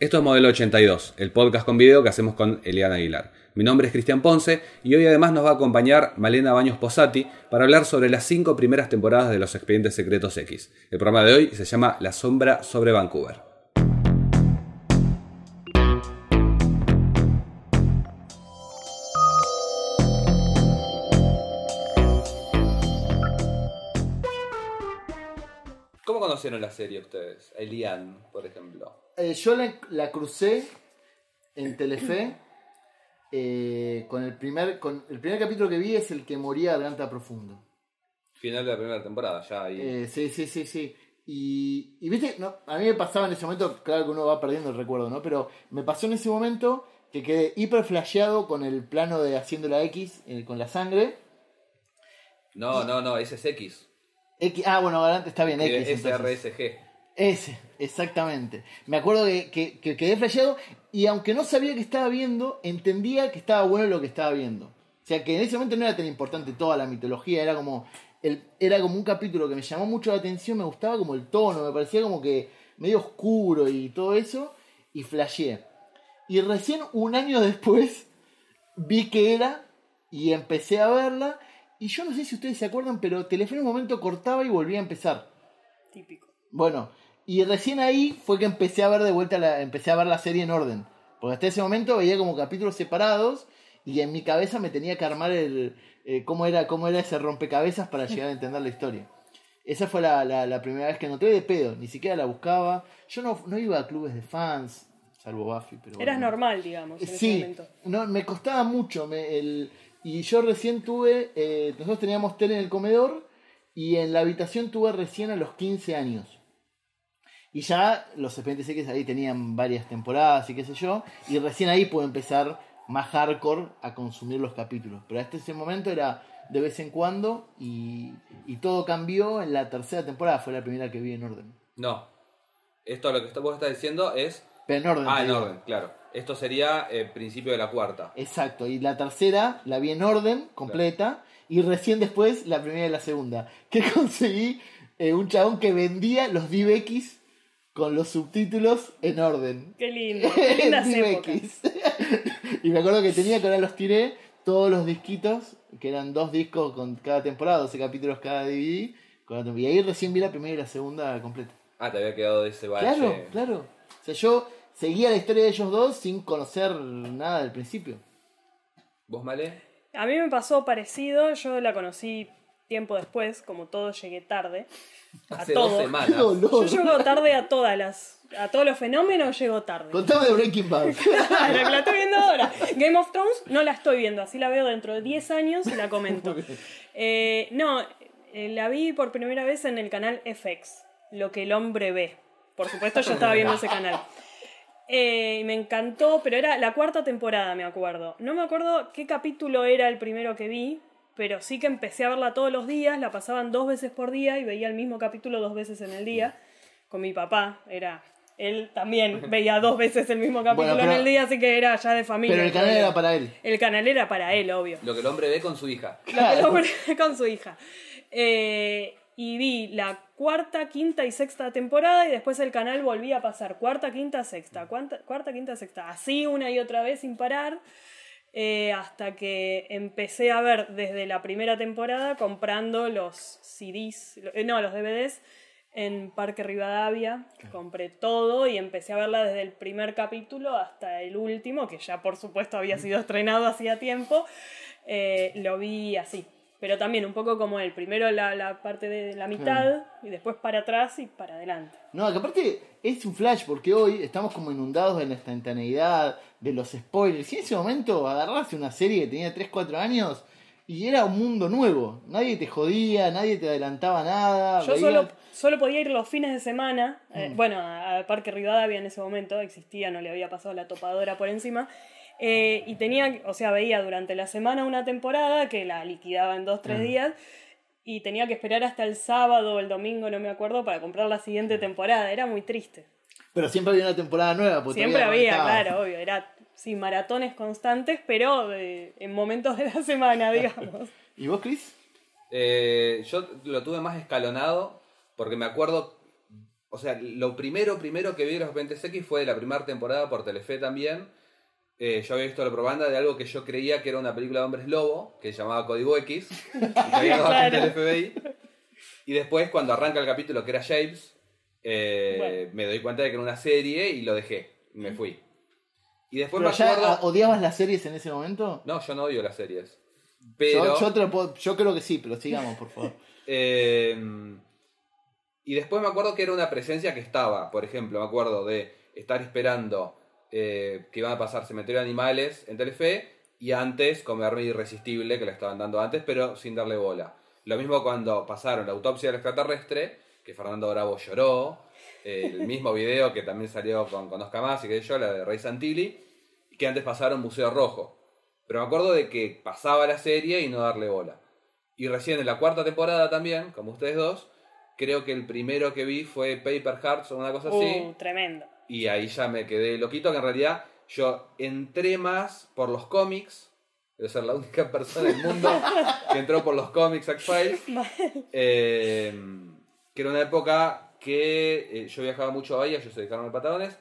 Esto es Modelo 82, el podcast con video que hacemos con Eliana Aguilar. Mi nombre es Cristian Ponce y hoy además nos va a acompañar Malena Baños Posati para hablar sobre las cinco primeras temporadas de Los Expedientes Secretos X. El programa de hoy se llama La Sombra sobre Vancouver. Conocieron la serie ustedes? Elian, por ejemplo. Eh, yo la, la crucé en Telefe eh, con el primer con el primer capítulo que vi es el que moría Atlanta Profundo. Final de la primera temporada, ya ahí. Eh, sí, sí, sí, sí. Y, y viste, no, a mí me pasaba en ese momento, claro que uno va perdiendo el recuerdo, ¿no? Pero me pasó en ese momento que quedé hiper flasheado con el plano de haciendo la X eh, con la sangre. No, no, no, ese es X. X ah, bueno, adelante está bien, X. SRSG. Ese, exactamente. Me acuerdo que, que, que quedé flasheado y aunque no sabía que estaba viendo, entendía que estaba bueno lo que estaba viendo. O sea que en ese momento no era tan importante toda la mitología, era como, el, era como un capítulo que me llamó mucho la atención, me gustaba como el tono, me parecía como que medio oscuro y todo eso, y flasheé. Y recién un año después vi que era y empecé a verla. Y yo no sé si ustedes se acuerdan, pero Telefe en un momento cortaba y volvía a empezar. Típico. Bueno, y recién ahí fue que empecé a ver de vuelta la, empecé a ver la serie en orden. Porque hasta ese momento veía como capítulos separados y en mi cabeza me tenía que armar el eh, cómo era cómo era ese rompecabezas para llegar a entender la historia. Esa fue la, la, la primera vez que noté de pedo, ni siquiera la buscaba. Yo no, no iba a clubes de fans, salvo Buffy, pero Eras bueno. normal, digamos, en ese Sí, momento. no, me costaba mucho. me- el, y yo recién tuve, eh, nosotros teníamos tele en el comedor y en la habitación tuve recién a los 15 años. Y ya los expedientes X ahí tenían varias temporadas y qué sé yo. Y recién ahí pude empezar más hardcore a consumir los capítulos. Pero hasta ese momento era de vez en cuando y, y todo cambió en la tercera temporada. Fue la primera que vi en orden. No. Esto lo que vos estás diciendo es. Pero en orden. Ah, en digo. orden, claro. Esto sería el principio de la cuarta. Exacto, y la tercera la vi en orden, completa, y recién después la primera y la segunda. Que conseguí eh, un chabón que vendía los DivX con los subtítulos en orden. Qué lindo, qué lindas y me acuerdo que tenía que ahora los tiré todos los disquitos, que eran dos discos con cada temporada, 12 capítulos cada DVD. Y ahí recién vi la primera y la segunda completa. Ah, te había quedado de ese bache. Claro, claro. O sea, yo seguía la historia de ellos dos sin conocer nada del principio. ¿Vos, Male? A mí me pasó parecido, yo la conocí tiempo después, como todo llegué tarde. A Hace todo. dos ¡Qué semanas. Yo llego tarde a todas las. A todos los fenómenos llego tarde. Contame de Breaking Bad. Claro, la estoy viendo ahora. Game of Thrones no la estoy viendo, así la veo dentro de 10 años y la comento. Eh, no, eh, la vi por primera vez en el canal FX, Lo que el hombre ve. Por supuesto, yo estaba viendo ese canal. Eh, y me encantó, pero era la cuarta temporada, me acuerdo. No me acuerdo qué capítulo era el primero que vi, pero sí que empecé a verla todos los días, la pasaban dos veces por día y veía el mismo capítulo dos veces en el día. Con mi papá, era. Él también veía dos veces el mismo capítulo Bueno, pero- en el día, así que era ya de familia. Pero el canal era para él. El canal era para él, obvio. Lo que el hombre ve con su hija. El hombre con su hija. Eh, y vi la cuarta, quinta y sexta temporada y después el canal volvía a pasar cuarta, quinta, sexta, cuarta, cuarta quinta, sexta. Así una y otra vez sin parar. eh, hasta que empecé a ver desde la primera temporada comprando los CDs, eh, no, los DVDs en Parque Rivadavia. Compré todo y empecé a verla desde el primer capítulo hasta el último, que ya por supuesto había sido estrenado hacía tiempo. Eh, lo vi así. Pero también un poco como él. Primero la, la parte de la mitad y después para atrás y para adelante. No, que aparte es un flash porque hoy estamos como inundados de la instantaneidad, de los spoilers. Y en ese momento agarraste una serie que tenía 3, 4 años y era un mundo nuevo. Nadie te jodía, nadie te adelantaba nada. Yo veías- solo, solo podía ir los fines de semana. eh, bueno, a- al Parque Rivadavia en ese momento existía, no le había pasado la topadora por encima. Eh, y tenía, o sea, veía durante la semana una temporada que la liquidaba en dos, tres días. Y tenía que esperar hasta el sábado o el domingo, no me acuerdo, para comprar la siguiente temporada. Era muy triste. Pero siempre había una temporada nueva. porque Siempre había, claro, obvio. Era, sí, maratones constantes, pero eh, en momentos de la semana, digamos. ¿Y vos, Chris? Eh, yo lo tuve más escalonado porque me acuerdo O sea, lo primero, primero que vi de los Expedientes X fue de la primera temporada por Telefe también. Eh, yo había visto la propaganda de algo que yo creía que era una película de hombres lobo, que se llamaba Código X, y que había dos Claro. agentes del FBI. Y después, cuando arranca el capítulo que era James, eh, Bueno. me doy cuenta de que era una serie y lo dejé. Me fui. Y después ¿Pero me ya acuerdo. odiabas las series en ese momento? No, yo no odio las series. Pero. Yo, yo te lo puedo- yo creo que sí, pero sigamos, por favor. Eh, y después me acuerdo que era una presencia que estaba, por ejemplo, me acuerdo de estar esperando eh, que iban a pasar Cementerio de Animales en Telefe y antes comerme Irresistible, que le estaban dando antes, pero sin darle bola. Lo mismo cuando pasaron la autopsia del extraterrestre, que Fernando Bravo lloró, eh, el mismo video que también salió con Conozca Más y que yo, la de Rey Santilli, que antes pasaron Museo Rojo. Pero me acuerdo de que pasaba la serie y no darle bola. Y recién en la cuarta temporada también, como ustedes dos, creo que el primero que vi fue Paper Hearts o una cosa así. Uh, tremendo. Y ahí ya me quedé loquito, que en realidad yo entré más por los cómics. Debo ser la única persona del mundo que entró por los cómics X-Files. Eh, que era una época que eh, yo viajaba mucho a Bahía, yo soy de Carmen de Patagones,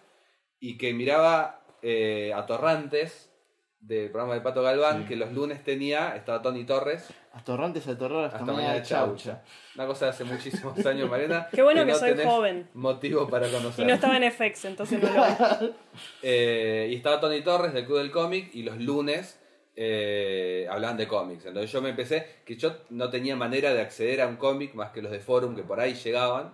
y que miraba eh, a Torrantes del programa de Pato Galván, que los lunes tenía, estaba Tony Torres, Atorrantes a terror hasta, hasta mañana de chaucha. Una cosa de hace muchísimos años, Mariana. Qué bueno que soy tenés joven. Motivo para conocer. Y no estaba en FX, entonces no lo vi. Eh, y estaba Tony Torres del Club del Cómic y los lunes eh, hablaban de cómics. Entonces yo me empecé, que yo no tenía manera de acceder a un cómic más que los de Forum que por ahí llegaban.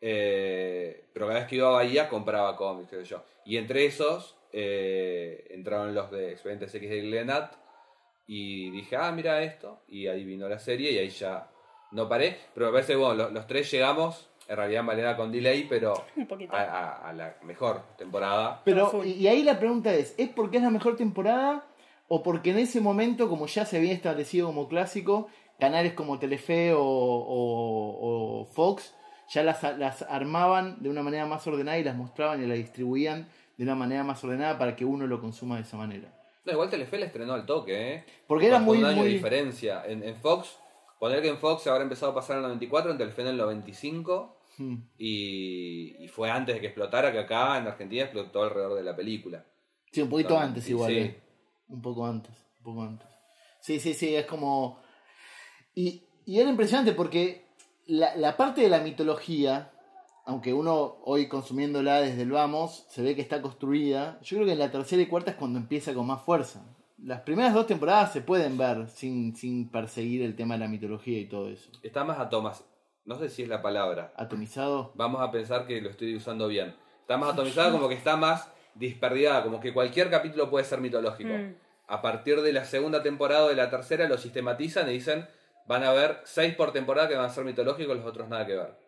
eh, pero cada vez que iba a Bahía compraba cómics, qué sé yo. Y entre esos eh, entraron los de Expedientes X de Glenat y dije, ah, mira esto. Y ahí vino la serie y ahí ya no paré. Pero me parece que bueno, los, los tres llegamos, en realidad en manera con delay, pero a, a- a la mejor temporada. Pero, y y ahí la pregunta es, ¿es porque es la mejor temporada o porque en ese momento, como ya se había establecido como clásico, canales como Telefe o, o- o Fox ya las, las armaban de una manera más ordenada y las mostraban y las distribuían de una manera más ordenada para que uno lo consuma de esa manera? No, igual Telefe la estrenó al toque, ¿eh? Porque era muy... un año muy- de diferencia. En, en Fox, poner que en Fox se habrá empezado a pasar en el 94, en Telefe en el 95, Hmm. y, y fue antes de que explotara, que acá en Argentina explotó alrededor de la película. Sí, un poquito antes igual. sí. eh. Un poco antes, un poco antes. Sí, sí, sí, es como... Y, y era impresionante porque la, la parte de la mitología, aunque uno hoy consumiéndola desde el vamos, se ve que está construida, yo creo que en la tercera y cuarta es cuando empieza con más fuerza. Las primeras dos temporadas se pueden ver sin, sin perseguir el tema de la mitología y todo eso. Está más atomas. No sé si es la palabra. Atomizado. Vamos a pensar que lo estoy usando bien. Está más atomizada como que está más disperdigada, como que cualquier capítulo puede ser mitológico. Mm. A partir de la segunda temporada o de la tercera lo sistematizan y dicen, van a haber seis por temporada que van a ser mitológicos, los otros nada que ver.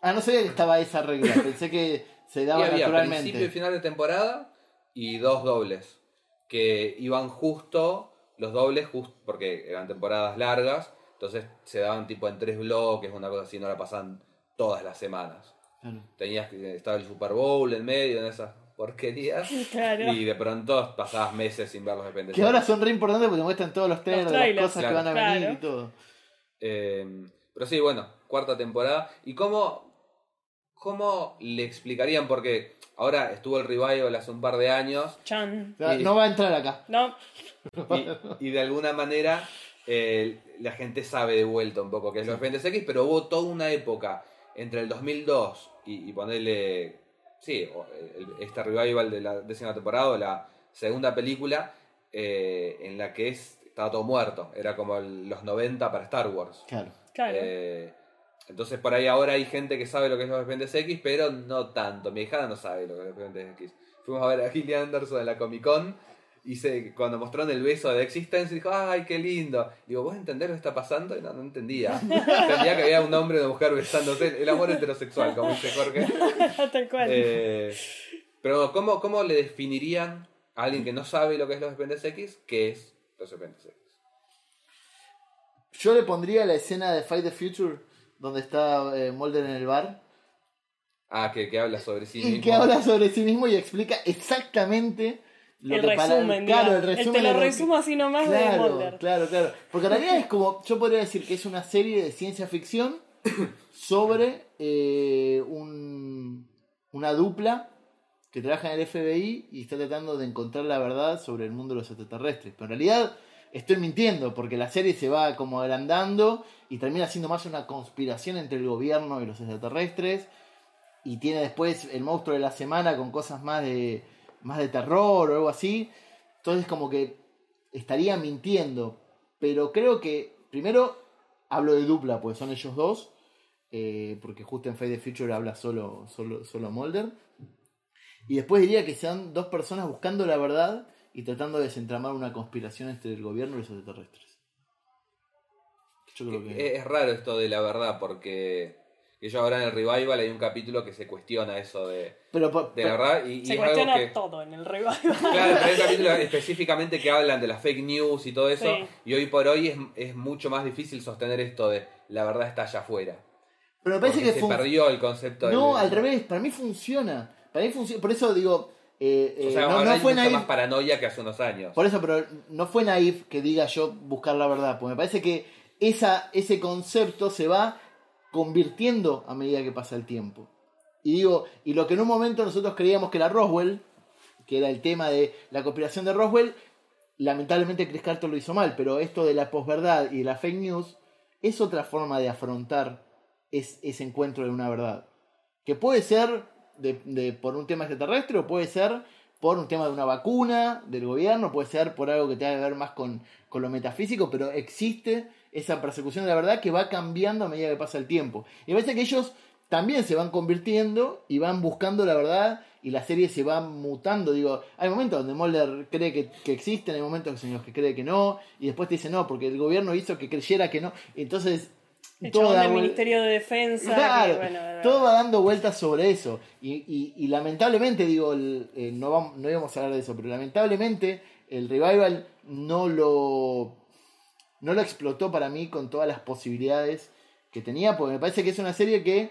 Ah, no sabía que estaba esa regla, pensé que se Y daba había naturalmente. principio y final de temporada y dos dobles. Que iban justo, los dobles, justo porque eran temporadas largas, entonces se daban tipo en tres bloques, una cosa así, no la pasaban todas las semanas. Claro. Tenías que estaba el Super Bowl en medio de esas porquerías Claro. y de pronto pasabas meses sin ver los dependes. Que ahora son re importantes porque te muestran todos los trailers, Los de las trailers, cosas claro. que van a venir Claro. y todo. Eh, pero sí, bueno, cuarta temporada. ¿Y cómo, cómo le explicarían? Porque ahora estuvo el revival hace un par de años Chan. Y- No va a entrar acá. No, y, y de alguna manera eh, la gente sabe de vuelta un poco que es los Expedientes X, pero hubo toda una época entre el 2002 y, y ponerle, sí, este revival de la décima temporada o la segunda película eh, en la que es, estaba todo muerto, era como el- los 90 para Star Wars. Claro. claro. Eh, entonces por ahí ahora hay gente que sabe lo que es los Expedientes X, pero no tanto. Mi hijada no sabe lo que es los Expedientes X. Fuimos a ver a Gillian Anderson en la Comic Con y se, cuando mostraron el beso de Existence dijo, ay, qué lindo. Digo, ¿vos entendés lo que está pasando? Y no, no entendía. entendía que había un hombre y una mujer besándose. El amor heterosexual, como dice Jorge. Tal cual. Eh, pero ¿cómo, ¿cómo le definirían a alguien que no sabe lo que es los Expedientes X qué es los Expedientes X? Yo le pondría la escena de Fight the Future donde está eh, Mulder en el bar Ah, que, que habla sobre sí y mismo. que habla sobre sí mismo y explica exactamente lo el que para- resumen, claro, el resumen te lo resumo así nomás de Mulder. claro, claro. Porque en realidad es como, yo podría decir que es una serie de ciencia ficción sobre eh, un- una dupla que trabaja en el FBI y está tratando de encontrar la verdad sobre el mundo de los extraterrestres. Pero en realidad estoy mintiendo, porque la serie se va como agrandando y termina siendo más una conspiración entre el gobierno y los extraterrestres. Y tiene después el monstruo de la semana con cosas más de, más de terror o algo así. Entonces como que estaría mintiendo. Pero creo que, primero, hablo de dupla, pues son ellos dos. eh, porque justo en Fade the Future habla solo, solo, solo Mulder. Y después diría que sean dos personas buscando la verdad y tratando de desentramar una conspiración entre el gobierno y los extraterrestres. Yo creo que... Es raro esto de la verdad, porque ellos ahora en el revival hay un capítulo que se cuestiona eso de, pero, de la verdad. Y, y Se algo cuestiona que. todo en el revival. Claro, pero hay capítulos específicamente que hablan de las fake news y todo eso. Sí. Y hoy por hoy es, es mucho más difícil sostener esto de la verdad está allá afuera. pero me parece Porque que se fun- perdió el concepto No, del- al revés, para mí funciona. Para mí funciona. Por eso digo. Eh, eh, O sea, no, ahora no hay fue mucha naif. más paranoia que hace unos años. Por eso, pero no fue naif que diga yo buscar la verdad. Porque me parece que esa, ese concepto se va convirtiendo a medida que pasa el tiempo. Y digo, y lo que en un momento nosotros creíamos que era Roswell, que era el tema de la conspiración de Roswell, lamentablemente Chris Carter lo hizo mal, pero esto de la posverdad y la fake news es otra forma de afrontar es- ese encuentro de una verdad. Que puede ser de, de- por un tema extraterrestre o puede ser por un tema de una vacuna del gobierno, puede ser por algo que tenga que ver más con, con lo metafísico, pero existe esa persecución de la verdad que va cambiando a medida que pasa el tiempo. Y me parece que ellos también se van convirtiendo y van buscando la verdad y la serie se va mutando. Digo, hay momentos donde Mulder cree que, que existen, hay momentos en los que cree que no, y después te dice no, porque el gobierno hizo que creyera que no. Entonces, El todo chabón da del Ministerio de Defensa. Claro, que, bueno, todo va dando vueltas sobre eso. Y, y- y lamentablemente, digo, el- eh, no, vamos, no íbamos a hablar de eso, pero lamentablemente el revival no lo, no lo explotó para mí con todas las posibilidades que tenía, porque me parece que es una serie que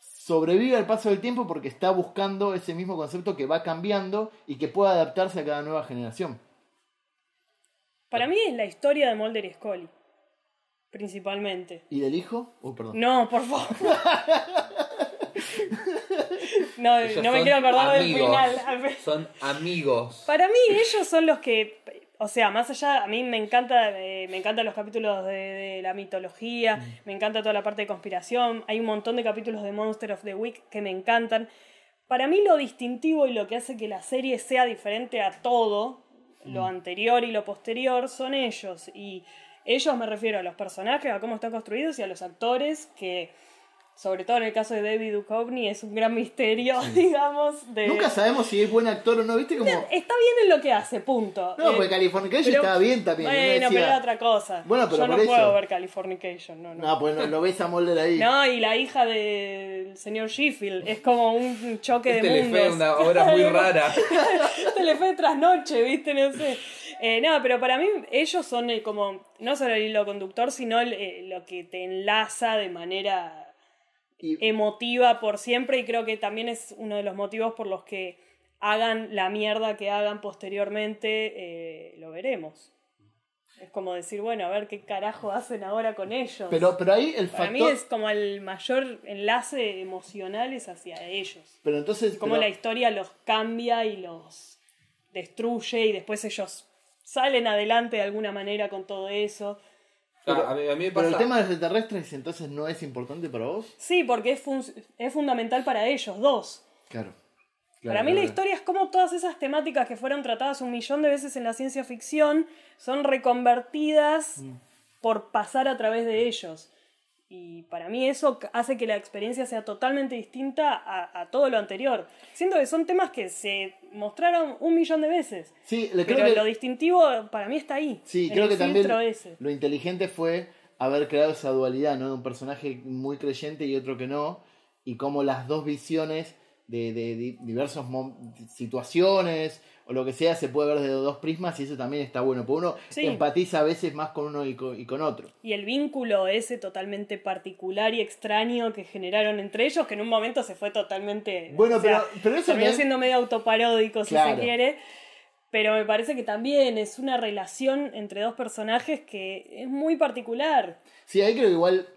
sobrevive al paso del tiempo porque está buscando ese mismo concepto que va cambiando y que puede adaptarse a cada nueva generación. Para mí es la historia de Mulder y Scully. Principalmente. ¿Y del hijo? Oh, perdón. No, por favor. no, Ellos no me son quiero acordar del amigos. final. Al fin- Son amigos. Para mí ellos son los que, o sea, más allá, a mí me encanta, eh, me encantan los capítulos de, de la mitología, Mm. me encanta toda la parte de conspiración, hay un montón de capítulos de Monster of the Week que me encantan. Para mí lo distintivo y lo que hace que la serie sea diferente a todo, lo Mm. anterior y lo posterior, son ellos. Y ellos me refiero a los personajes, a cómo están construidos y a los actores que... Sobre todo en el caso de David Duchovny es un gran misterio, digamos. De... Nunca sabemos si es buen actor o no, ¿viste? Como... Está bien en lo que hace, punto. No, Eh, porque Californication pero- estaba bien también. Bueno, decía- pero era otra cosa. Bueno, pero Yo no puedo ver Californication, no, no. No, pues no, lo ves a Mulder ahí. No, y la hija del señor Sheffield es como un choque de Telefe, mundos. Este una obra muy rara. Telefe tras noche, ¿viste? No sé. Eh, no, pero para mí ellos son eh, como, no solo el hilo conductor, sino el, eh, lo que te enlaza de manera Y- emotiva por siempre y creo que también es uno de los motivos por los que hagan la mierda que hagan posteriormente, eh, lo veremos. Es como decir, bueno, a ver qué carajo hacen ahora con ellos. pero, pero ahí el Para factor. mí es como el mayor enlace emocional es hacia ellos. Pero entonces. Como pero- la historia los cambia y los destruye y después ellos salen adelante de alguna manera con todo eso. pero- Ah, a, mí, a mí me pero el tema de los extraterrestres entonces no es importante para vos. Sí, porque es, fun- es fundamental para ellos dos. Claro. Para mí la historia es como todas esas temáticas que fueron tratadas un millón de veces en la ciencia ficción son reconvertidas Mm. por pasar a través de ellos. Y para mí eso hace que la experiencia sea totalmente distinta a, a todo lo anterior. Siento que son temas que se mostraron un millón de veces. Sí, le Pero creo que, lo distintivo para mí está ahí. sí, en creo el que también ese. lo inteligente fue haber creado esa dualidad, ¿no? De un personaje muy creyente y otro que no. Y como las dos visiones de, de di- diversas situaciones o lo que sea se puede ver desde dos prismas y eso también está bueno. Porque uno Sí. empatiza a veces más con uno y con, y con otro. Y el vínculo ese totalmente particular y extraño que generaron entre ellos, que en un momento se fue totalmente. Bueno, o sea, pero- pero eso terminó me- siendo medio autoparódico, si se quiere. Pero me parece que también es una relación entre dos personajes que es muy particular. Sí, ahí creo que igual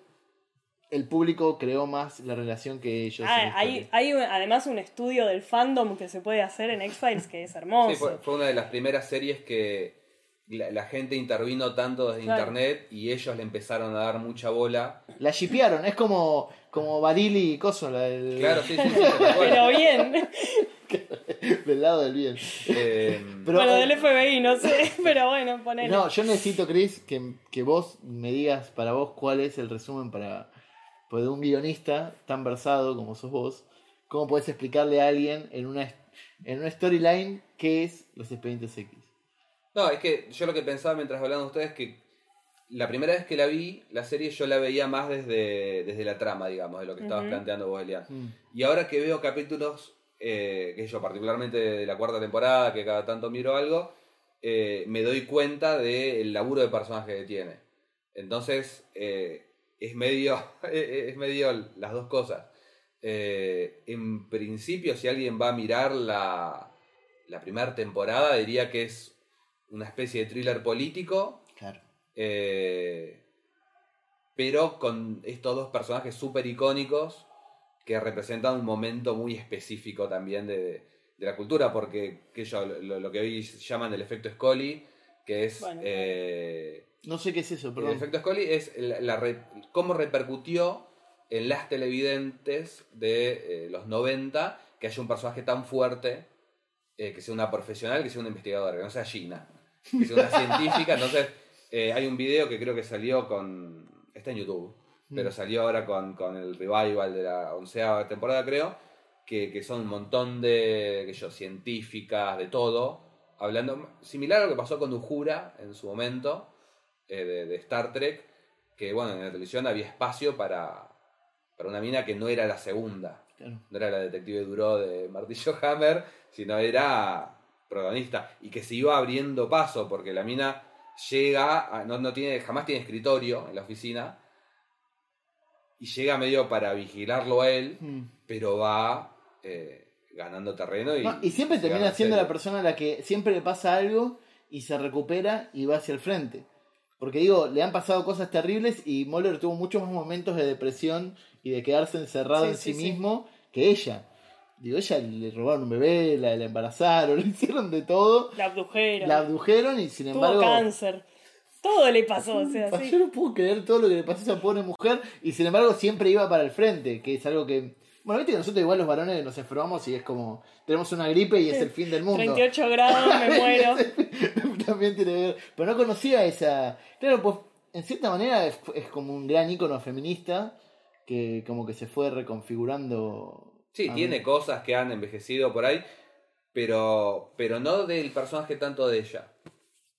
el público creó más la relación que ellos. Ah, hay, historia. hay un- además un estudio del fandom que se puede hacer en X-Files que es hermoso. Sí, fue, fue una de las primeras series que la, la gente intervino tanto desde Claro. internet y ellos le empezaron a dar mucha bola. La shipearon, es como, como Barili y Coso, la del, Claro, sí, sí, sí. Pero bien. del lado del bien. Eh, Pero- bueno, del FBI, no sé. Pero bueno, ponele. No, yo necesito, Chris, que, que vos me digas para vos cuál es el resumen para pues, de un guionista tan versado como sos vos. ¿Cómo podés explicarle a alguien en una, en una storyline qué es los expedientes X? No, es que yo lo que pensaba mientras hablaban ustedes es que la primera vez que la vi, la serie yo la veía más desde, desde la trama, digamos, de lo que estabas Ujú. planteando vos, Elian. Mm. Y ahora que veo capítulos, eh, que yo particularmente de la cuarta temporada, que cada tanto miro algo, eh, me doy cuenta del laburo de personaje que tiene. Entonces, eh, es medio es medio las dos cosas. Eh, en principio, si alguien va a mirar la, la primera temporada, diría que es una especie de thriller político, Claro. eh, pero con estos dos personajes súper icónicos que representan un momento muy específico también de, de la cultura, porque que yo, lo, lo que hoy llaman el efecto Scully, que es... Bueno, eh, No sé qué es eso, el perdón. efecto Scully es la, la re- cómo repercutió en las televidentes de eh, los 90 que haya un personaje tan fuerte, eh, que sea una profesional, que sea una investigadora, que no sea Gina, que sea una científica. Entonces, eh, hay un video que creo que salió con. Está en YouTube, pero Mm. salió ahora con, con el revival de la onceava temporada, creo, que, que son un montón de, que yo, científicas, de todo, hablando. Similar a lo que pasó con Uhura en su momento, eh, de, de Star Trek, que bueno, en la televisión había espacio para, para una mina que no era la segunda Claro. no era la detective Duró de Martillo Hammer, sino era protagonista y que se iba abriendo paso porque la mina llega, a- no, no tiene, jamás tiene escritorio en la oficina y llega medio para vigilarlo a él, Mm. pero va eh, ganando terreno y, No, y siempre termina siendo serio. la persona a la que siempre le pasa algo y se recupera y va hacia el frente. Porque digo, le han pasado cosas terribles y Moller tuvo muchos más momentos de depresión y de quedarse encerrado Sí, en sí, sí, sí. mismo que ella. Digo, ella le robaron un bebé, la, la embarazaron, le hicieron de todo, La abdujeron. la abdujeron y sin tuvo embargo... cáncer. Todo le pasó, o sea, sí. Yo no puedo creer todo lo que le pasó a esa pobre mujer y sin embargo siempre iba para el frente, que es algo que... Bueno, viste que nosotros igual los varones nos enfermamos y es como... Tenemos una gripe y es el fin del mundo. 38 grados, me muero. También tiene que ver. Pero no conocía esa. Claro, pues en cierta manera es, es como un gran ícono feminista que como que se fue reconfigurando. Sí, tiene mí. cosas que han envejecido por ahí, pero, pero no del personaje tanto de ella.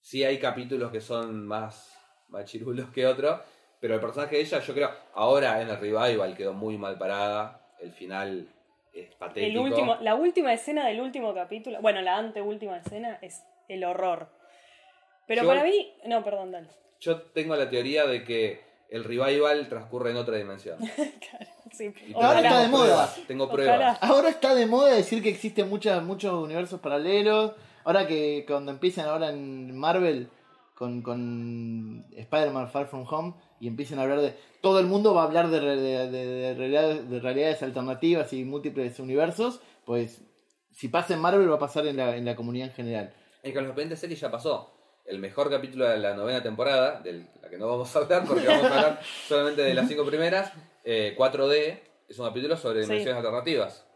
Sí hay capítulos que son más machirulos que otros, pero el personaje de ella, yo creo, ahora en el revival quedó muy mal parada, el final es El patético. último, la última escena del último capítulo, bueno, la anteúltima escena es el horror. Pero Yo- para mí, no, perdón, dale. Yo tengo la teoría de que el revival transcurre en otra dimensión. Sí, Y Ahora está de moda. pruebas, Tengo pruebas. Ojalá. Ahora está de moda decir que existen muchas, muchos universos paralelos. Ahora que cuando empiezan ahora en Marvel con, con Spider-Man Far From Home y empiezan a hablar de... Todo el mundo va a hablar de, de, de- de realidades, de realidades alternativas y múltiples universos. Pues si pasa en Marvel va a pasar en la, en la comunidad en general. Es que con los pendientes series ya pasó. El mejor capítulo de la novena temporada, de la que no vamos a hablar porque vamos a hablar solamente de las cinco primeras, eh, 4D, es un capítulo sobre Sí. dimensiones alternativas.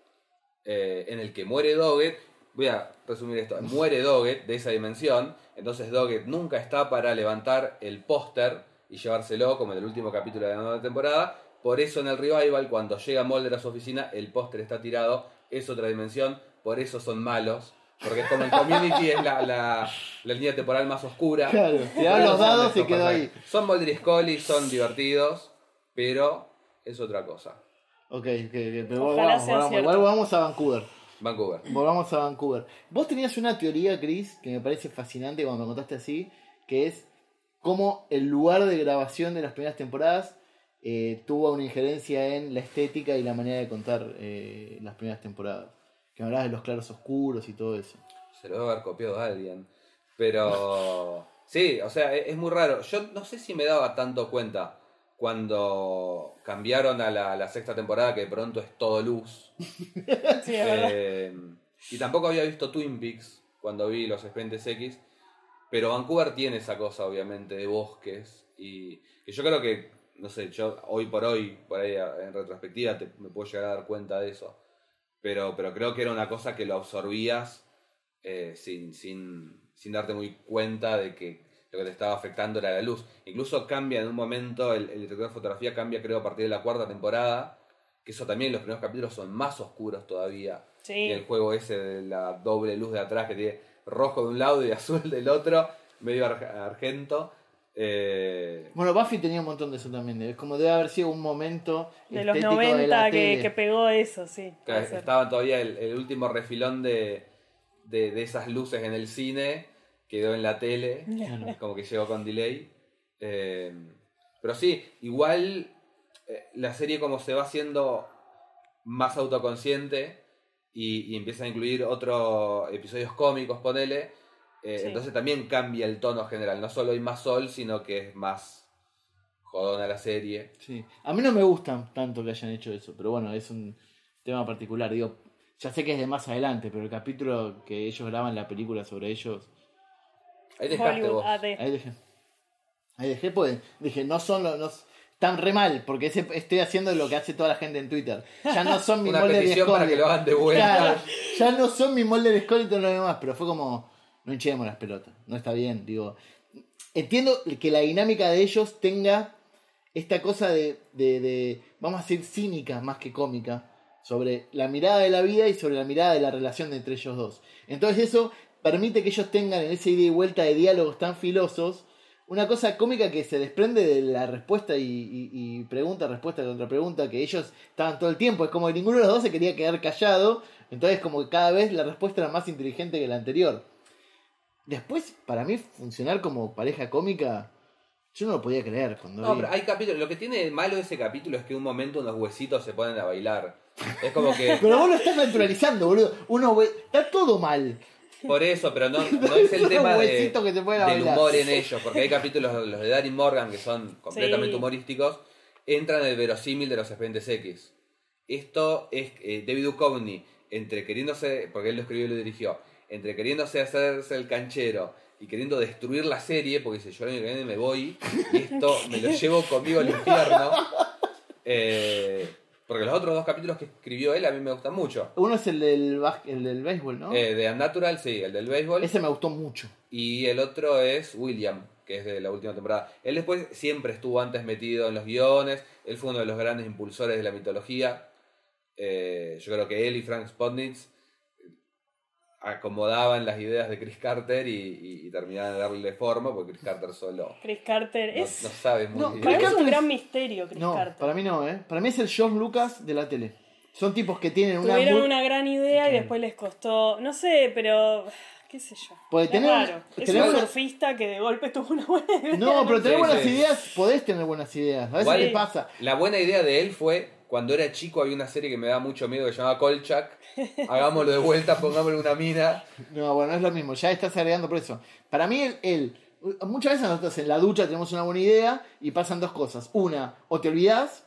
eh, en el que muere Doggett. Voy a resumir esto. Muere Doggett de esa dimensión. Entonces Doggett nunca está para levantar el póster y llevárselo, como en el último capítulo de la nueva temporada. Por eso en el revival, cuando llega Mulder a su oficina, el póster está tirado. Es otra dimensión. Por eso son malos. Porque es como el community es la, la, la línea temporal más oscura. Claro, Por los dados y quedó ahí. Son Mulder y Scully, son divertidos, pero es otra cosa. Ok, ok, ok, pero Ojalá volvamos, sea volvamos. cierto. Igual volvamos a Vancouver. Vancouver. Volvamos a Vancouver. Vos tenías una teoría, Chris, que me parece fascinante cuando me contaste así, que es cómo el lugar de grabación de las primeras temporadas eh, tuvo una injerencia en la estética y la manera de contar eh, las primeras temporadas. Que me hablabas de los claros oscuros y todo eso. Se lo debe haber copiado a alguien. Pero sí, o sea, es, es muy raro. Yo no sé si me daba tanto cuenta cuando cambiaron a la, la sexta temporada, que de pronto es todo luz. Sí. Eh, y tampoco había visto Twin Peaks cuando vi los Expedientes X. Pero Vancouver tiene esa cosa, obviamente, de bosques. Y que yo creo que, no sé, yo hoy por hoy, por ahí en retrospectiva, te- me puedo llegar a dar cuenta de eso. Pero, pero creo que era una cosa que lo absorbías eh, sin, sin, sin darte muy cuenta de que lo que te estaba afectando era la luz. Incluso cambia en un momento, el, el director de fotografía cambia creo a partir de la cuarta temporada, que eso también los primeros capítulos son más oscuros todavía. Sí. Y el juego ese de la doble luz de atrás que tiene rojo de un lado y azul del otro, medio ar- argento. Eh, Bueno, Buffy tenía un montón de eso también. Es como debe haber sido un momento De los estético 90 de la que, pegó eso, sí. que puede ser. estaban todavía el, el último refilón de, de, de esas luces en el cine, quedó en la tele. como que llegó con delay. Eh, pero sí, igual eh, la serie como se va haciendo más autoconsciente y, y empieza a incluir otros episodios cómicos, ponele, eh, Sí. entonces también cambia el tono general. No solo hay más sol, sino que es más jodona la serie. Sí. A mí no me gustan tanto que hayan hecho eso, pero bueno, es un tema particular. Digo, ya sé que es de más adelante, pero el capítulo que ellos graban la película sobre ellos, Ahí dejaste Hollywood vos. AD. ahí dejé. Ahí dejé, pues dije, no son los. No, están re mal, porque ese, estoy haciendo lo que hace toda la gente en Twitter. Ya no son mi Una molde de petición para que lo hagan de vuelta. Claro, ya no son mi molde de Scully y todo lo demás, pero fue como, no hinchemos las pelotas, no está bien, digo. Entiendo que la dinámica de ellos tenga esta cosa de, de, de, vamos a decir, cínica más que cómica, sobre la mirada de la vida y sobre la mirada de la relación entre ellos dos. Entonces eso permite que ellos tengan en ese ida y vuelta de diálogos tan filosos una cosa cómica que se desprende de la respuesta y, y- y pregunta, respuesta contra pregunta, que ellos estaban todo el tiempo. Es como que ninguno de los dos se quería quedar callado, entonces como que cada vez la respuesta era más inteligente que la anterior. Después, para mí, funcionar como pareja cómica, yo no lo podía creer cuando No, vi. pero hay capítulos. Lo que tiene de malo ese capítulo es que un momento unos huesitos se ponen a bailar. Es como que. Pero vos lo estás naturalizando, boludo. Uno, está todo mal. Por eso, pero no, no es el tema de, que se del bailar. humor en ellos, porque hay capítulos, los de Danny Morgan, que son completamente Sí. humorísticos, entran en el verosímil de los expedientes X. Esto es eh, David Duchovny, entre queriéndose, porque él lo escribió y lo dirigió, entre queriéndose hacerse el canchero y queriendo destruir la serie, porque dice, yo el año que viene me voy y esto me lo llevo conmigo al infierno. Eh, porque los otros dos capítulos que escribió él a mí me gustan mucho. Uno es el del, el del béisbol, ¿no? Eh, de Unnatural, sí, el del béisbol. Ese me gustó mucho. Y el otro es William, que es de la última temporada. Él después siempre estuvo antes metido en los guiones. Él fue uno de los grandes impulsores de la mitología. Eh, yo creo que él y Frank Spotnitz acomodaban las ideas de Chris Carter y, y- y terminaban de darle forma, porque Chris Carter solo Chris Carter no, es. no sabe muy No, bien. para mí es un gran misterio, Chris No, Carter. para mí no, ¿eh? Para mí es el John Lucas de la tele. Son tipos que tienen una... Tuvieron una gran idea y después les costó. No sé, pero. ¿Qué sé yo? Porque raro. Es tenemos- un surfista que de golpe tuvo una buena idea. No, pero tener Sí, buenas sí. ideas, podés tener buenas ideas. A veces pasa. La buena idea de él fue cuando era chico había una serie que me da mucho miedo que se llamaba Kolchak. Hagámoslo de vuelta, pongámosle una mina. No, bueno, es lo mismo, ya estás agregando por eso. Para mí, él, él- muchas veces nosotros en la ducha tenemos una buena idea y pasan dos cosas. Una, o te olvidás,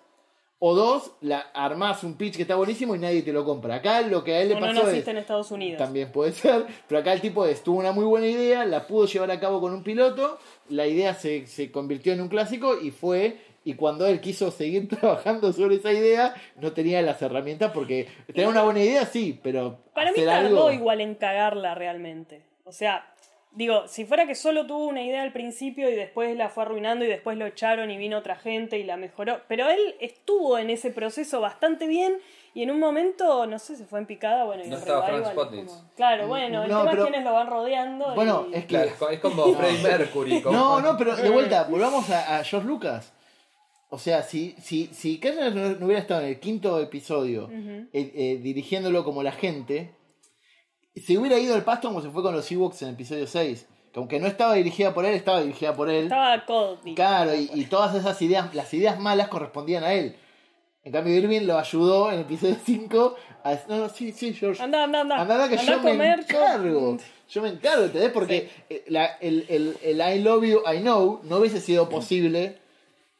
o dos, la, armás un pitch que está buenísimo y nadie te lo compra. Acá lo que a él le O no pasó es... naciste en Estados Unidos. También puede ser, pero acá el tipo es, tuvo una muy buena idea, la pudo llevar a cabo con un piloto, la idea se, se convirtió en un clásico y fue, y cuando él quiso seguir trabajando sobre esa idea, no tenía las herramientas porque tener una buena idea sí, pero Para mí tardó algo... igual en cagarla realmente. O sea, digo, si fuera que solo tuvo una idea al principio y después la fue arruinando y después lo echaron y vino otra gente y la mejoró. Pero él estuvo en ese proceso bastante bien y en un momento, no sé, se fue en picada. Bueno, y No estaba Spotnitz. como- Claro, bueno, el No, tema pero- es quienes lo van rodeando. Bueno, y- es que... Claro, es como Freddie Mercury. como- No, no, pero de vuelta, volvamos a, a George Lucas. O sea, si, si, si Kerner no, no hubiera estado en el quinto episodio eh, eh, dirigiéndolo como la gente, se hubiera ido al pasto como se fue con los Ewoks en el episodio 6. Que aunque no estaba dirigida por él, estaba dirigida por él. Estaba Cody. Claro, y, y todas esas ideas, las ideas malas correspondían a él. En cambio, Irving lo ayudó en el episodio 5 a decir, no, no, sí, sí, George. Anda, anda, anda. Anda, anda, que Anda yo me comer. encargo. Yo me encargo, ¿entendés? Porque eh, la- el, el, el I love you, I know no hubiese sido posible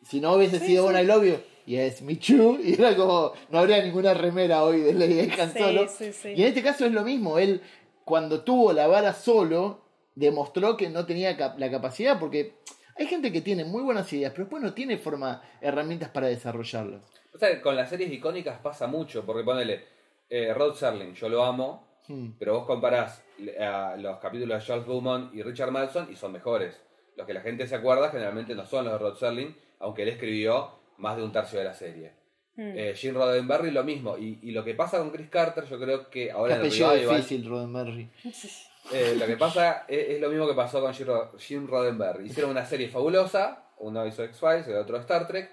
si no hubiese sido When I Love You, y es Michu, y era como, no habría ninguna remera hoy de Lady Gaga Han Sí, Solo. sí, sí. Y en este caso es lo mismo, él cuando tuvo la vara solo, demostró que no tenía cap- la capacidad, porque hay gente que tiene muy buenas ideas, pero después no tiene forma, herramientas para desarrollarlas. O sea, con las series icónicas pasa mucho, porque ponele, eh, Rod Serling, yo lo amo, Hmm. pero vos comparás eh, a los capítulos de Charles Beaumont y Richard Madison y son mejores. Los que la gente se acuerda generalmente no son los de Rod Serling, aunque él escribió más de un tercio de la serie. Mm. Eh, Roddenberry lo mismo, y, y lo que pasa con Chris Carter, yo creo que ahora en el revival, difícil, Roddenberry. eh, lo que pasa es, es lo mismo que pasó con Gene Roddenberry. Hicieron una serie fabulosa, uno hizo X-Files, el otro Star Trek.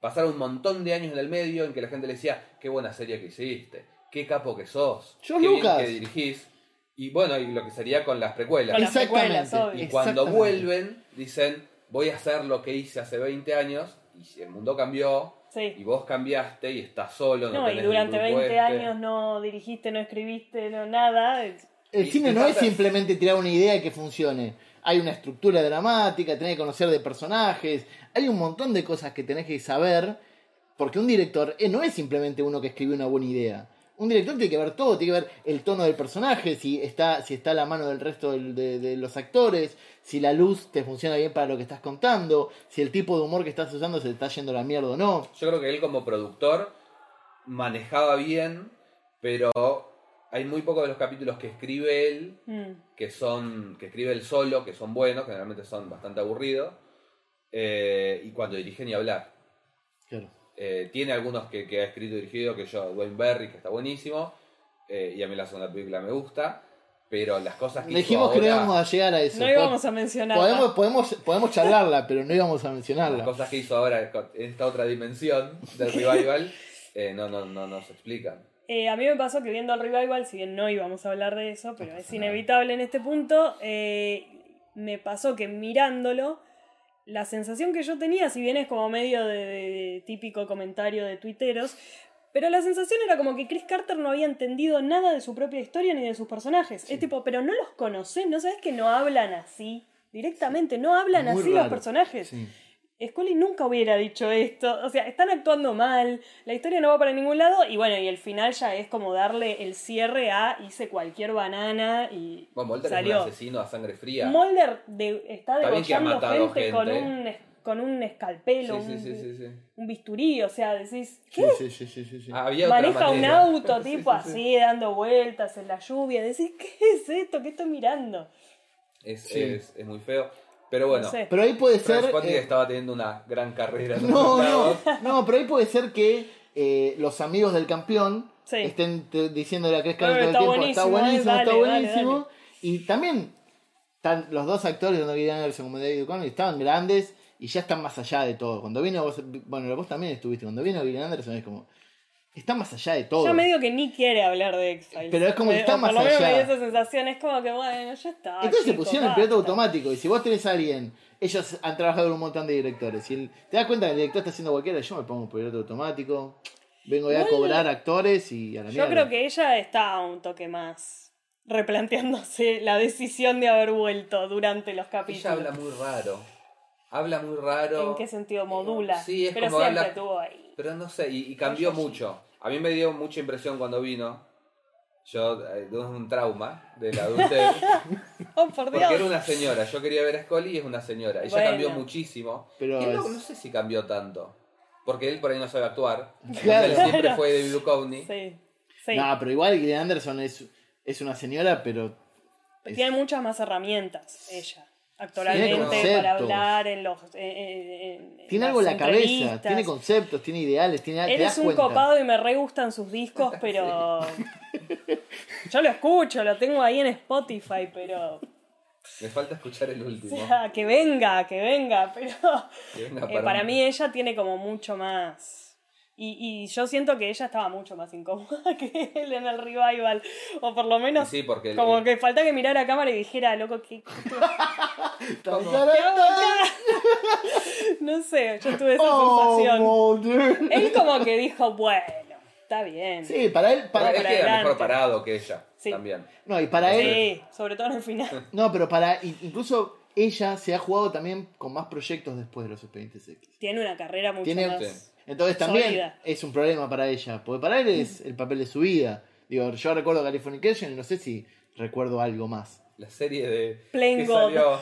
Pasaron un montón de años en el medio en que la gente le decía, qué buena serie que hiciste, qué capo que sos, George qué bien Lucas. que dirigís. Y bueno, y lo que sería con las precuelas. Con las precuelas, Exactamente. Y cuando Exactamente. vuelven, dicen, voy a hacer lo que hice hace 20 años, y el mundo cambió, Sí. y vos cambiaste, y estás solo, no, No, y durante el grupo 20 este. años no dirigiste, no escribiste, no nada. El Y- cine y no es simplemente tirar una idea que funcione. Hay una estructura dramática, tenés que conocer de personajes, hay un montón de cosas que tenés que saber, porque un director eh, no es simplemente uno que escribe una buena idea. Un director tiene que ver todo, tiene que ver el tono del personaje, si está, si está a la mano del resto del- de, de los actores, si la luz te funciona bien para lo que estás contando, si el tipo de humor que estás usando se te está yendo a la mierda o no. Yo creo que él como productor manejaba bien, pero hay muy pocos de los capítulos que escribe él, Mm. que son que escribe él solo, que son buenos, generalmente son bastante aburridos, eh, y cuando dirige ni hablar. Claro. Eh, tiene algunos que, que ha escrito y dirigido, que yo, Dwayne Berry, que está buenísimo, eh, y a mí la segunda película me gusta, pero las cosas que hizo Dijimos que no ahora- íbamos a llegar a eso. No íbamos a mencionar. Podemos, podemos, podemos charlarla, pero no íbamos a mencionarla. las cosas que hizo ahora en esta otra dimensión del revival, eh, no, no, no, no se explican. Eh, a mí me pasó que viendo el revival, si bien no íbamos a hablar de eso, pero es inevitable en este punto, eh, me pasó que mirándolo, la sensación que yo tenía, si bien es como medio de, de típico comentario de tuiteros, pero la sensación era como que Chris Carter no había entendido nada de su propia historia ni de sus personajes. Es tipo, pero no los conoces, no sabes que no hablan así. Directamente, no hablan Muy así los personajes. Sí. Scully nunca hubiera dicho esto. O sea, están actuando mal, la historia no va para ningún lado y bueno, y el final ya es como darle el cierre a hice cualquier banana y Bueno, Mulder salió. es un asesino a sangre fría. Mulder de- está degollando gente, con un con un escalpelo, Sí, sí, un, sí, sí, sí. un bisturí, o sea, decís, ¿qué? sí, sí, sí, sí, sí. Había otra Maneja un auto tipo sí, sí. así, dando vueltas en la lluvia, decís, ¿qué es esto? ¿Qué estoy mirando? Es, Sí. es, es muy feo. Pero bueno, No sé. Pero ahí puede ser. Eh, estaba teniendo una gran carrera. en no, no, no, pero ahí puede ser que eh, los amigos del campeón Sí. estén te- diciéndole a Chris Carter Eh, todo el está tiempo: está buenísimo, eh, está dale, buenísimo. dale. Y también están los dos actores, tanto Gillian Anderson como David O'Connor, estaban grandes y ya están más allá de todo. Cuando vino, vos, bueno, vos también estuviste, cuando vino Gillian Anderson es como. Está más allá de todo. Ya medio que ni quiere hablar de X-Files. Pero es como que Eh, está o por más lo menos me allá. dio esa sensación, es como que bueno, ya está. Entonces se pusieron el piloto automático. Y si vos tenés a alguien, ellos han trabajado con un montón de directores. El- te das cuenta que el director está haciendo cualquiera, yo me pongo piloto automático. Vengo ya a cobrar actores y a la Yo mierda. creo que ella está un toque más replanteándose la decisión de haber vuelto durante los Ella capítulos. habla muy raro. Habla muy raro. ¿En qué sentido modula? Sí, es Pero como siempre habla- estuvo ahí. Pero no sé, y, y cambió Ay, mucho. A mí me dio mucha impresión cuando vino. Yo eh, tuve un trauma de la adultez. Oh, por Dios. porque era una señora. Yo quería ver a Scully y es una señora. Ella Bueno. cambió muchísimo. Pero y él no, es- no sé si cambió tanto. Porque él por ahí no sabe actuar. Claro. Él siempre Claro. fue David Duchovny. Sí, sí. No, pero igual Gillian Anderson es, es una señora, pero. es- Tiene muchas más herramientas ella. Actualmente para hablar en los. en- en- en tiene algo en la cabeza, tiene conceptos, tiene ideales, tiene. Él es un cuenta. copado y me re gustan sus discos, pero. Yo lo escucho, lo tengo ahí en Spotify, pero. Me falta escuchar el O último. sea, que venga, que venga, pero. Que venga eh, para para mí ella tiene como mucho más. Y, y yo siento que ella estaba mucho más incómoda que él en el revival. O por lo menos. Sí, porque el- como que falta que mirara a cámara y dijera, loco, ¿qué, no sé, yo tuve esa Oh, sensación. Él como que dijo, bueno, está bien. Sí, para él. Para, Él para queda adelante. mejor parado que ella. Sí. También. no, y para él. Sí, sobre todo en el final. No, pero para. Incluso ella se ha jugado también con más proyectos después de los expedientes X. Tiene una carrera mucho Tiene- más. Entonces también Sólida. es un problema para ella, porque para él es el papel de su vida. Digo, yo recuerdo Californication y no sé si recuerdo algo más. La serie de. Plain que God. salió-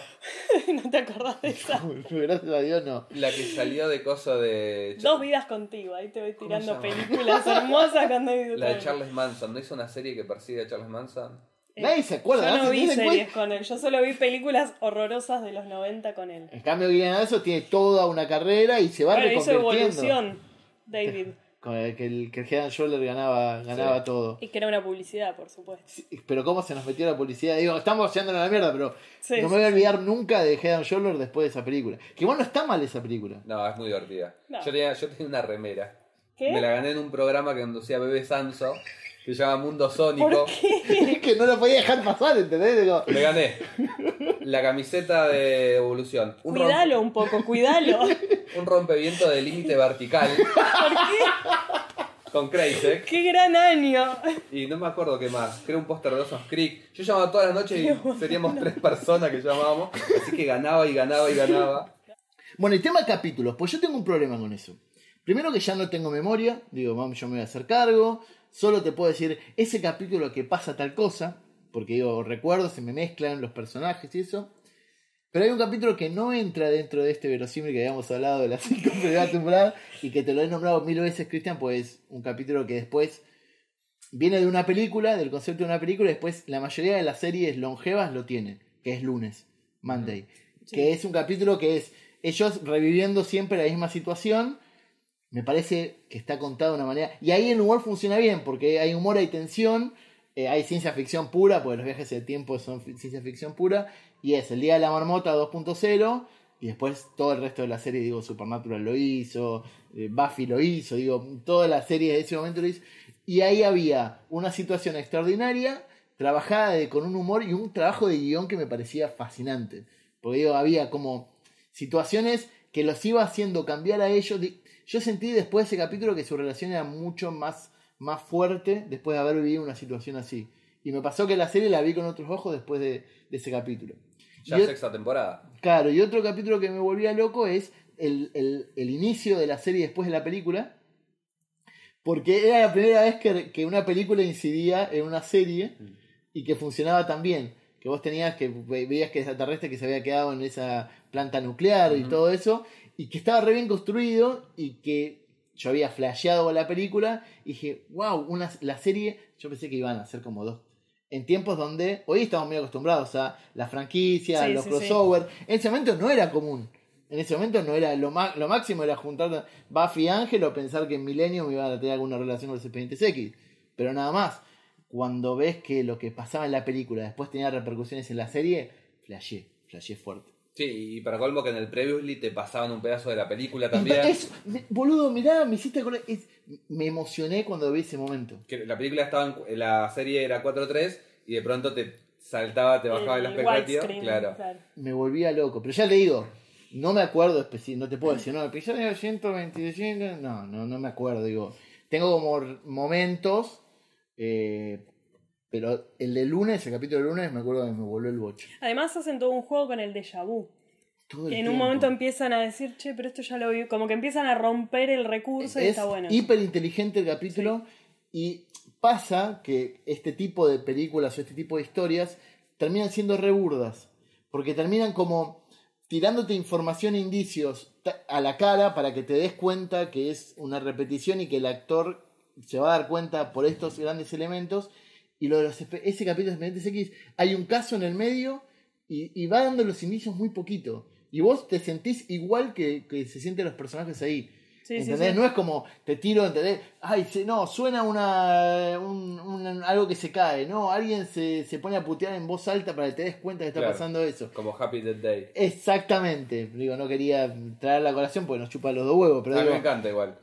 no te acordás de esa. Gracias a Dios no. la que salió de coso de. Dos vidas contigo, ahí te voy tirando películas hermosas cuando La de Charles Manson. ¿No hizo una serie que persigue a Charles Manson? Nadie se acuerda. Yo no ¿se vi series cuenta? con él, yo solo vi películas horrorosas de los 90 con él. En cambio, Guillermo eso tiene toda una carrera y se va Bueno, hizo reconvirtiendo. evolución, David. Con el que el que el Head and Shoulder ganaba, ganaba Sí. todo. Y que era una publicidad, por supuesto. Pero cómo se nos metió la publicidad. Digo, estamos yendo a la mierda, pero Sí, no me voy a olvidar nunca de Head Shoulder después de esa película. Que igual no está mal esa película. No, es muy divertida. No. Yo, tenía, yo tenía una remera. ¿Qué? Me la gané en un programa que conducía Bebé Sanso, que se llama Mundo Sónico. es que no la podía dejar pasar, ¿entendés? Digo, Me gané la camiseta de Evolución. Un, rompe- Cuidalo un poco, cuidalo. un rompeviento de límite vertical ¿Por qué? con Kreisek. ¡Qué gran año! Y no me acuerdo qué más. Creo un póster de Osos Creek. Yo llamaba toda la noche y seríamos tres personas que llamábamos. Así que ganaba y ganaba y ganaba. Bueno, el tema de capítulos, pues yo tengo un problema con eso. Primero que ya no tengo memoria, digo, vamos, yo me voy a hacer cargo, solo te puedo decir ese capítulo que pasa tal cosa, porque digo, recuerdo, se me mezclan los personajes y eso. Pero hay un capítulo que no entra dentro de este verosímil que habíamos hablado de las cinco primeras temporadas y que te lo he nombrado mil veces, Cristian, pues un capítulo que después viene de una película, del concepto de una película, y después la mayoría de las series longevas lo tienen, que es lunes, Monday. Que es un capítulo que es ellos reviviendo siempre la misma situación. Me parece que está contado de una manera. Y ahí el humor funciona bien, porque hay humor, hay tensión, eh, hay ciencia ficción pura, porque los viajes de tiempo son ciencia ficción pura. Y es el Día de la Marmota 2.0. Y después todo el resto de la serie, digo, Supernatural lo hizo, eh, Buffy lo hizo, digo, toda la serie de ese momento lo hizo. Y ahí había una situación extraordinaria, trabajada con un humor y un trabajo de guion que me parecía fascinante. Porque digo, había como situaciones que los iba haciendo cambiar a ellos. Yo sentí después de ese capítulo que su relación era mucho más, más fuerte después de haber vivido una situación así. Y me pasó que la serie la vi con otros ojos después de, de ese capítulo. Ya Y sexta temporada. Claro, y otro capítulo que me volvía loco es el, el- el inicio de la serie después de la película. Porque era la primera vez que, que una película incidía en una serie y que funcionaba tan bien. Que vos tenías que ve- veías que extraterrestre que se había quedado en esa planta nuclear y todo eso. Y que estaba re bien construido y que yo había flasheado la película. Y dije, wow, una, la serie. Yo pensé que iban a ser como dos. En tiempos donde hoy estamos muy acostumbrados a la franquicia, Sí, los sí, sí. crossover. En ese momento no era común. En ese momento no era lo, lo máximo era juntar Buffy y Ángel o pensar que en Millennium iban a tener alguna relación con los expedientes X. Pero nada más. Cuando ves que lo que pasaba en la película después tenía repercusiones en la serie, flashé, flashé fuerte. Sí, y para colmo que en el Previously te pasaban un pedazo de la película también. Es- boludo, mirá, me hiciste acordar- es- me emocioné cuando vi ese momento. Que la película estaba en, la serie era 4.3 y de pronto te saltaba, te bajaba el El expectativa. widescreen, Claro. Me volvía loco. Pero ya le digo, no me acuerdo especi- no te puedo decir, no, episodio 125, no, no, no me acuerdo, digo. Tengo como momentos, eh, pero el de lunes, el capítulo de lunes, me acuerdo que me volvió el boche. Además hacen todo un juego con el déjà vu. Todo el en un momento empiezan a decir, che, pero esto ya lo vi. Como que empiezan a romper el recurso y es está bueno. hiper inteligente el capítulo y pasa que este tipo de películas o este tipo de historias terminan siendo reburdas porque terminan como tirándote información e indicios a la cara para que te des cuenta que es una repetición y que el actor se va a dar cuenta por estos grandes elementos y lo de los ese capítulo de Expedientes X hay un caso en el medio y, y va dando los indicios muy poquito y vos te sentís igual que, que se sienten los personajes ahí Sí, ¿Entendés? sí. No es como te tiro, ¿entendés? Ay, se- no, suena una, un- un- algo que se cae, ¿no? Alguien se, se pone a putear en voz alta para que te des cuenta que está Claro. pasando eso. Como Happy Death Day. Exactamente. Digo, no quería traer la colación porque nos chupa los dos huevos, pero a mí digo, me encanta igual.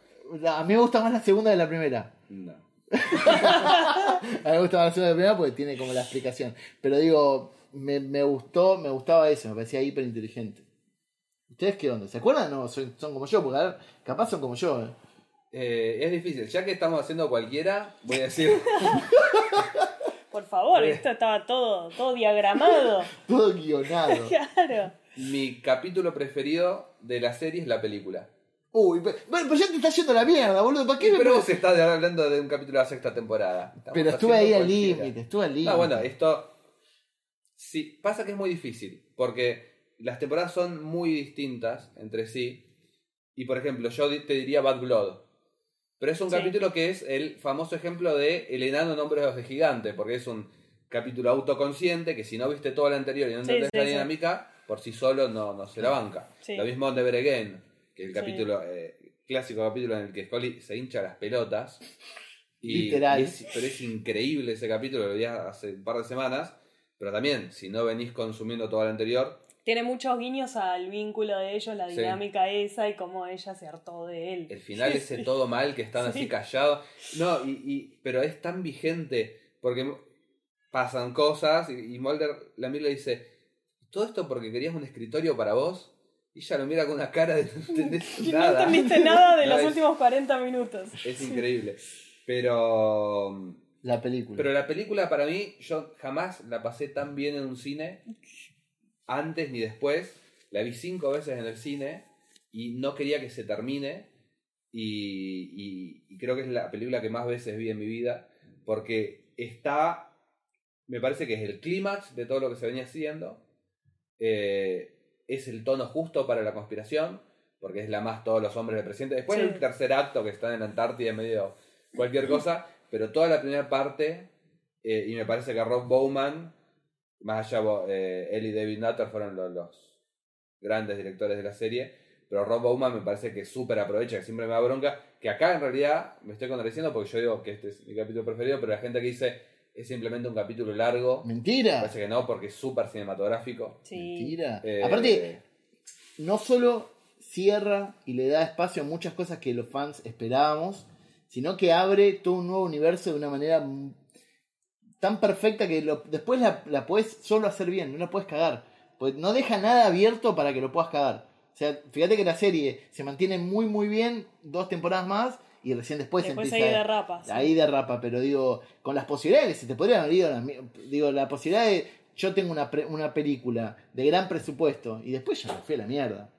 a mí me gusta más la segunda de la primera. No. A mí me gusta más la segunda de la primera porque tiene como la explicación. Pero digo, me, me gustó, me gustaba eso, me parecía hiper inteligente. ¿Ustedes qué onda? ¿Se acuerdan? No, son, son como yo, porque a ver, capaz son como yo. ¿eh? Eh, es difícil. Ya que estamos haciendo cualquiera, voy a decir. Por por favor, esto estaba todo, todo diagramado. Todo guionado. claro. Mi capítulo preferido de la serie es la película. Uy, pero, bueno, pero ya te está yendo la mierda, boludo. ¿Para qué me Pero vos estás hablando de un capítulo de la sexta temporada. Estamos Pero estuve ahí haciendo al límite, estuve al límite. No, bueno, esto. Sí, pasa que es muy difícil. Porque las temporadas son muy distintas entre sí. Y por ejemplo, yo te diría Bad Blood. Pero es un Sí. capítulo que es el famoso ejemplo de El enano en hombros de gigante. Porque es un capítulo autoconsciente que si no viste todo el anterior y no entendés sí, la sí. dinámica, por sí solo no, no se la banca. Sí. Lo mismo Never Again, el capítulo, eh, clásico capítulo en el que Scully se hincha las pelotas. Y, Literal. es- pero es increíble ese capítulo, lo vi hace un par de semanas. Pero también, si no venís consumiendo todo el anterior, Tiene muchos guiños al vínculo de ellos, la Sí. dinámica esa y cómo ella se hartó de él. el final ese todo mal, que están así callados. No, y, y- pero es tan vigente, porque pasan cosas y, y Mulder la mira y le dice, ¿todo esto porque querías un escritorio para vos? Y ella lo mira con una cara de no entendés Y no nada. entendiste nada de No, los es- últimos 40 minutos. Es increíble. Pero... La película. Pero la película para mí, yo jamás la pasé tan bien en un cine, antes ni después. La vi cinco veces en el cine y no quería que se termine. Y, y- y creo que es la película que más veces vi en mi vida, porque está, me parece que es el clímax de todo lo que se venía haciendo. Eh, es el tono justo para la conspiración, porque es la más todos los hombres del presidente. Después Sí. el tercer acto que están en la Antártida medio cualquier cosa, pero toda la primera parte, eh, y me parece que Rob Bowman, más allá, eh, él y David Nutter fueron los, los grandes directores de la serie, pero Rob Bowman me parece que súper aprovecha, que siempre me da bronca, que acá en realidad me estoy contradiciendo porque yo digo que este es mi capítulo preferido, pero la gente que dice es simplemente un capítulo largo, me Mentira. parece que no, porque es súper cinematográfico. Sí. Mentira. Eh, Aparte, no solo cierra y le da espacio a muchas cosas que los fans esperábamos, sino que abre todo un nuevo universo de una manera mm, tan perfecta que lo- después la, la puedes solo hacer bien, no la puedes cagar. Pues no deja nada abierto para que lo puedas cagar. O sea, fíjate que la serie se mantiene muy muy bien dos temporadas más y recién después, Después empieza ahí derrapa. sí. Ahí derrapa, pero digo, con las posibilidades que se te podrían haber ido, a la mi- digo, la posibilidad de yo tengo una, pre- una película de gran presupuesto y después ya me fui a la mierda.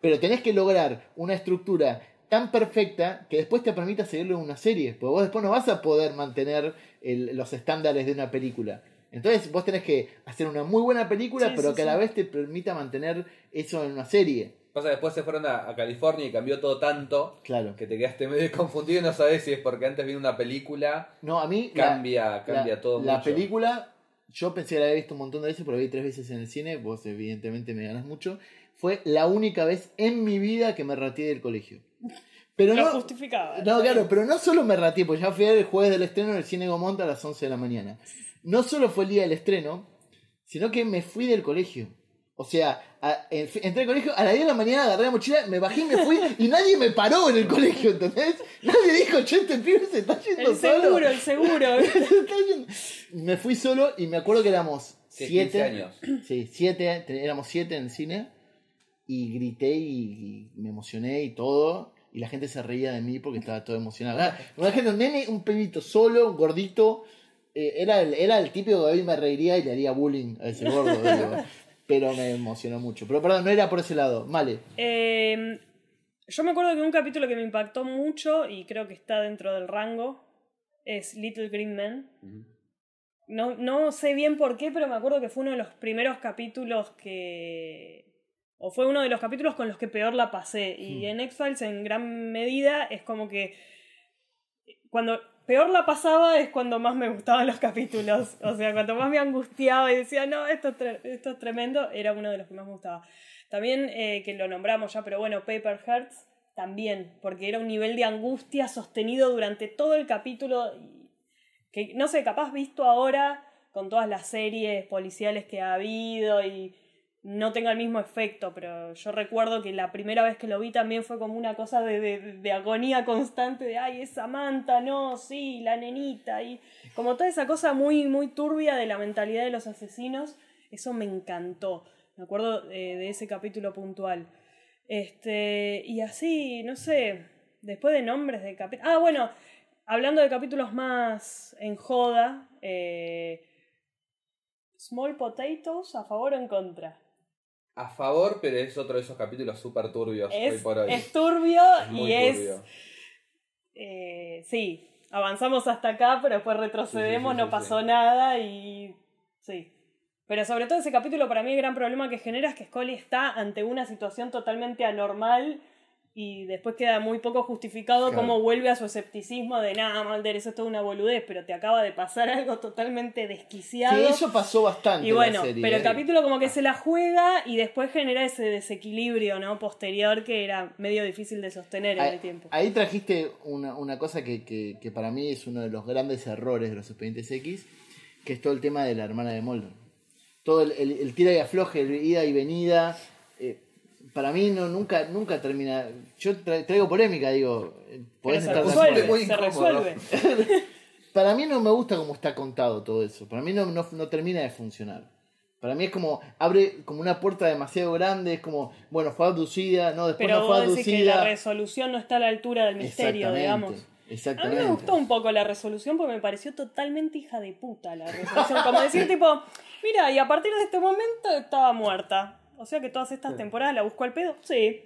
Pero tenés que lograr una estructura tan perfecta que después te permita seguirlo en una serie, porque vos después no vas a poder mantener el- los estándares de una película. Entonces vos tenés que hacer una muy buena película, Sí, pero sí, que a la vez te permita mantener eso en una serie. Pasa que después se fueron a, a California y cambió todo tanto Claro. que te quedaste medio confundido y no sabes si es porque antes vino una película, No, a mí la- cambia, cambia la, todo La mucho. película, yo pensé que la había visto un montón de veces, pero la vi tres veces en el cine. Vos, evidentemente, me ganas mucho. Fue la única vez en mi vida que me rateé del colegio. Pero Lo no. justificaba. No, claro, pero no solo me rateé, porque ya fui el jueves del estreno en el cine Gomont a las 11 de la mañana. No solo fue el día del estreno, sino que me fui del colegio. O sea, a- en- entré al colegio, a las 10 de la mañana agarré la mochila, me bajé y me fui, y nadie me paró en el colegio, ¿entendés? Nadie dijo, che, este pibe se está yendo El solo. seguro, el seguro. Me fui solo y me acuerdo que éramos Sí, siete. 15 años. Sí, siete, te- éramos siete en el cine. Y grité y, y me emocioné y todo. Y la gente se reía de mí porque estaba todo emocionado. Una gente, un nene, un pebito solo, un gordito. eh, era, el, era el típico que hoy me reiría y le haría bullying a ese gordo. Pero me emocionó mucho. Pero perdón, no era por ese lado. Vale. Eh, yo me acuerdo que un capítulo que me impactó mucho y creo que está dentro del rango es Little Green Men. No, no sé bien por qué, pero me acuerdo que fue uno de los primeros capítulos que... O fue uno de los capítulos con los que peor la pasé. Y en X-Files en gran medida es como que... Cuando peor la pasaba es cuando más me gustaban los capítulos. O sea, cuando más me angustiaba y decía, no, esto es, esto es tremendo, era uno de los que más me gustaba. También, eh, que lo nombramos ya, pero bueno, Paper Hearts también, porque era un nivel de angustia sostenido durante todo el capítulo. que no sé, capaz visto ahora con todas las series policiales que ha habido y no tenga el mismo efecto, pero yo recuerdo que la primera vez que lo vi también fue como una cosa de, de, agonía constante de, ay, es Samantha, no, sí, la nenita, y como toda esa cosa muy, muy turbia de la mentalidad de los asesinos, eso me encantó, me acuerdo eh, de ese capítulo puntual. Este, y así, no sé, después de nombres de capítulos... Ah, bueno, hablando de capítulos más en joda, eh, Small Potatoes, ¿a favor o en contra? A favor, pero es otro de esos capítulos súper turbios hoy Es, por hoy. es turbio Es y es... eh, sí, avanzamos hasta acá, pero después retrocedemos, Sí, sí, sí, no pasó nada y... Sí. Pero sobre todo ese capítulo para mí el gran problema que genera es que Scully está ante una situación totalmente anormal y después queda muy poco justificado Claro. cómo vuelve a su escepticismo de nada, Mulder, eso es toda una boludez, pero te acaba de pasar algo totalmente desquiciado. Sí, eso pasó bastante Y en bueno, la serie. pero el ¿eh? capítulo como que se la juega y después genera ese desequilibrio, ¿no? Posterior que era medio difícil de sostener en Ahí, el tiempo. ahí trajiste una, una cosa que, que- que para mí es uno de los grandes errores de los expedientes X, que es todo el tema de la hermana de Mulder. Todo el, el- el tira y afloje, el ida y venida. Para mí no nunca nunca termina. Yo tra- traigo polémica, digo. podés se estar resuelve, se incómodo. resuelve. Para mí no me gusta cómo está contado todo eso. Para mí no, no, no termina de funcionar. Para mí es como, abre como una puerta demasiado grande, es como, bueno, fue abducida, no, después Pero no fue vos decís que la abducida. resolución no está a la altura del misterio, Exactamente, digamos. A mí Exactamente. me gustó un poco la resolución porque me pareció totalmente hija de puta la resolución. Como decir, tipo, mira, y a partir de este momento estaba muerta. O sea que todas estas temporadas la buscó al pedo. Sí.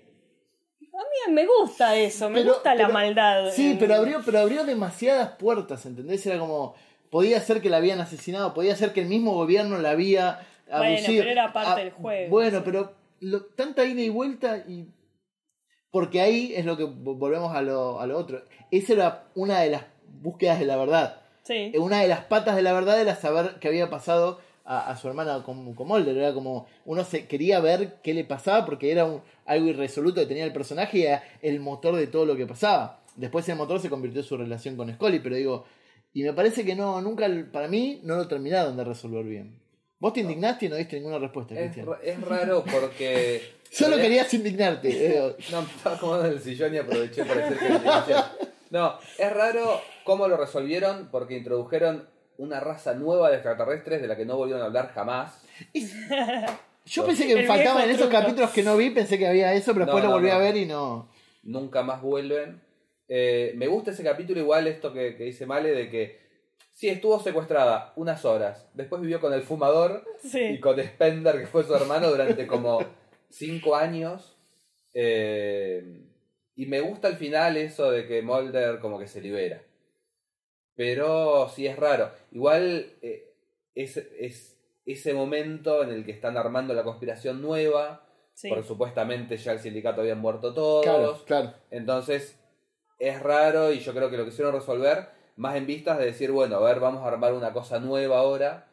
A mí me gusta eso, me Pero- gusta la maldad. Sí, en- pero abrió, pero abrió demasiadas puertas, ¿entendés? Era como, podía ser que la habían asesinado, podía ser que el mismo gobierno la había Bueno, abducido. pero era parte Ah, del juego, Bueno, sí. pero lo- tanta ida y vuelta y... Porque ahí es lo que vo- volvemos a lo, a lo otro. Esa era una de las búsquedas de la verdad. Sí. Una de las patas de la verdad era saber qué había pasado a, a su hermana con, con Mulder. Era como, uno se quería ver qué le pasaba porque era un- algo irresoluto que tenía el personaje y era el motor de todo lo que pasaba. Después el motor se convirtió en su relación con Scully, pero digo, y me parece que no, nunca, para mí, no lo terminaron de resolver bien. Vos te indignaste y no diste ninguna respuesta, Es, Cristian. es raro porque. Solo querías indignarte. No, me estaba acomodando en el sillón y aproveché para decir que me. No, es raro cómo lo resolvieron porque introdujeron una raza nueva de extraterrestres de la que no volvieron a hablar jamás. Yo pensé que El me faltaba en viejo esos truco. capítulos que no vi, pensé que había eso, pero No, después lo no, volví no. a ver y no. Nunca más vuelven. Eh, me gusta ese capítulo igual, esto que, que dice Male, de que sí, estuvo secuestrada unas horas. Después vivió con el fumador Sí. y con Spender, que fue su hermano, durante como cinco años. Eh, y me gusta al final eso de que Mulder como que se libera. Pero sí es raro. Igual eh, es, es ese momento en el que están armando la conspiración nueva. Sí. Porque supuestamente ya el sindicato habían muerto todos. Claro, claro. Entonces es raro y yo creo que lo quisieron resolver más en vistas de decir, bueno, a ver, vamos a armar una cosa nueva ahora.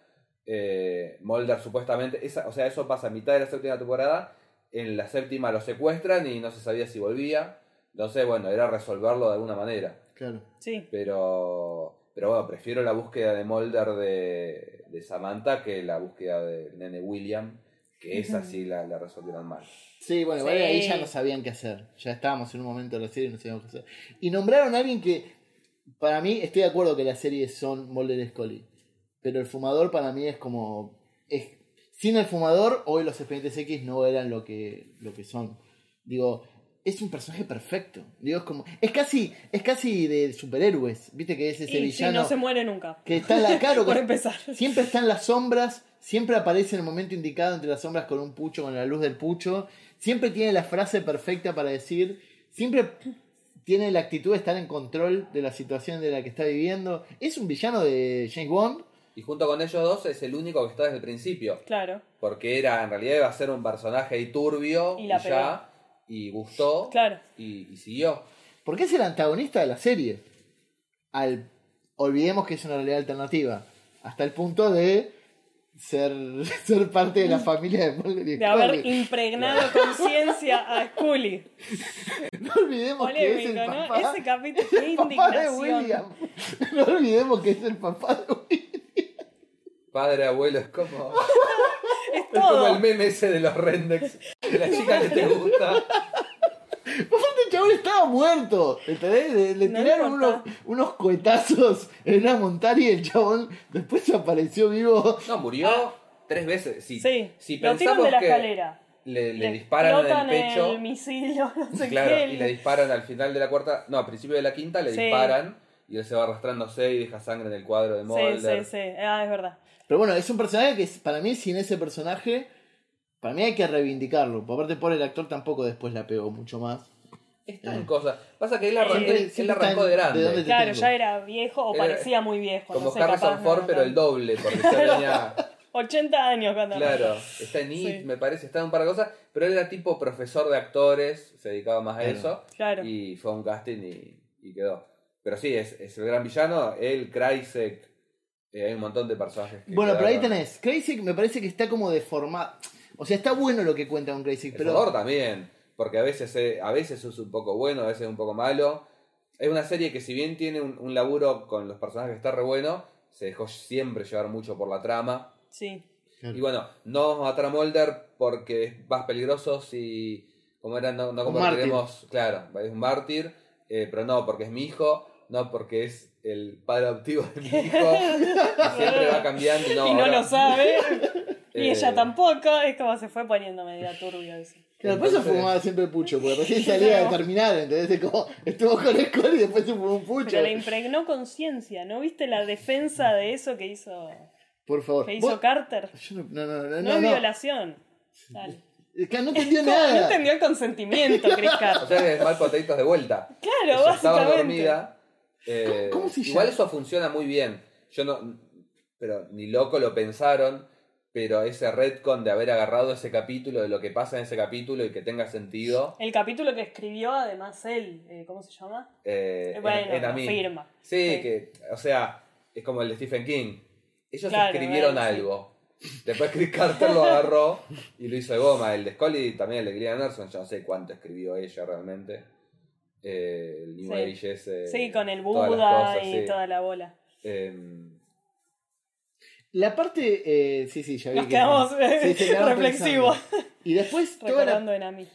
Eh, Mulder supuestamente, esa, o sea, eso pasa a mitad de la séptima temporada. En la séptima lo secuestran y no se sabía si volvía. Entonces, bueno, era resolverlo de alguna manera. Claro. Sí. Pero, pero bueno, prefiero la búsqueda de Mulder de, de Samantha que la búsqueda del nene William, que esa sí la, la resolvieron mal. Sí, bueno, igual Sí. ahí ya no sabían qué hacer. Ya estábamos en un momento de la serie y no sabíamos qué hacer. Y nombraron a alguien que, para mí, estoy de acuerdo que las series son Mulder y Scully. Pero el fumador para mí es como... Es, sin el fumador, hoy los expedientes X no eran lo que, lo que son. Digo, es un personaje perfecto. Digo, es como... Es casi, es casi de superhéroes. Viste que es ese Y villano no se muere nunca. que está en la cara. Por empezar. Siempre está en las sombras, siempre aparece en el momento indicado entre las sombras con un pucho, con la luz del pucho. Siempre tiene la frase perfecta para decir. Siempre tiene la actitud de estar en control de la situación de la que está viviendo. Es un villano de James Bond. Y junto con ellos dos es el único que está desde el principio. Claro, Porque era, en realidad iba a ser un personaje ahí turbio Y y, ya, y gustó, claro. y, y siguió. Porque es el antagonista de la serie. Al, olvidemos que es una realidad alternativa. Hasta el punto de ser, ser parte de la familia de Mulder y De haber Scully. impregnado conciencia a Scully. No olvidemos que es el Polémico, ¿no? papá. Ese capítulo, qué el papá de. William. No olvidemos que es el papá de William. Padre, abuelo, es como, Es es como el meme ese de los Rendex. De la chica que te gusta. Aparte el chabón estaba muerto. ¿entendés? Le, le No le tiraron unos, unos cohetazos en una montaña y el chabón después apareció vivo. No, murió tres veces. Si, Sí, si lo tiran de la que escalera. le, le disparan en el pecho. el misil no sé Claro, qué. y le disparan al final de la cuarta, no, al principio de la quinta le Sí. disparan y él se va arrastrándose y deja sangre en el cuadro de Sí, Mulder. sí, sí. Ah, es verdad. Pero bueno, es un personaje que es- para mí, sin ese personaje, para mí hay que reivindicarlo. Por parte, por el actor tampoco después la pegó mucho más. Está en cosas. Pasa que él, arran- él- él arrancó de grande. de dónde te- Claro, tengo. ya era viejo o Era parecía muy viejo. Como no sé, Harrison capaz Ford, no pero el doble, porque ya tenía. 80 años cuando Claro, está en IT, Sí. me parece, está en un par de cosas, pero él era tipo profesor de actores, se dedicaba más a Claro. eso, Claro. y fue a un casting y, y quedó. Pero sí, es, es el gran villano, él, Kreisek, eh, hay un montón de personajes. que Bueno, pero ahí tenés. Crazy me parece que está como deformado. O sea, está bueno lo que cuenta un Crazy, El pero. También, porque a veces, eh, a veces es un poco bueno, a veces es un poco malo. Es una serie que si bien tiene un, un laburo con los personajes que está re bueno, se dejó siempre llevar mucho por la trama. Sí. Y bueno, no vamos a matar a Mulder porque es más peligroso si, como era, no, no Un convertiremos, claro, es un mártir, eh, pero no porque es mi hijo, no porque es el padre adoptivo de mi hijo, y siempre va cambiando. y No, y no ahora- lo sabe. y Eh, ella tampoco. Es como se fue poniendo medio turbio eso. Claro, eso Entonces- fumaba siempre pucho, porque recién salía de terminar, ¿entendés? Es como, estuvo con Scully y después se fumó un pucho. Pero le impregnó conciencia. ¿No viste la defensa de eso que hizo, Por favor. que hizo Vos- Carter? Yo no, no, no, no, No, no, es no. violación. Dale. Es que no entendió No, nada. no entendió el consentimiento, Chris O Carter. sea que es mal potaditos de vuelta. Claro, Ella estaba básicamente. dormida. Eh, ¿Cómo- cómo se igual eso funciona muy bien. Yo no. Pero ni loco lo pensaron. Pero ese retcon de haber agarrado ese capítulo, de lo que pasa en ese capítulo y que tenga sentido. El capítulo que escribió además él, eh, ¿cómo se llama? eh, Eh, bueno, en, en a lo mí. firma. Sí, Sí. que, o sea, es como el de Stephen King. Ellos Claro, escribieron bueno, sí. algo. Después Chris Carter lo agarró y lo hizo de goma. El de Scully también, el de Gillian Anderson, yo no sé cuánto escribió ella realmente. Eh, el New Sí. Age ese. Sí, con el Buda cosas, y sí. toda la bola. Em, La parte. Eh, sí, sí, ya vi Nos que- quedamos Sí, reflexivos. Y después, toda la, Recordando en a mí.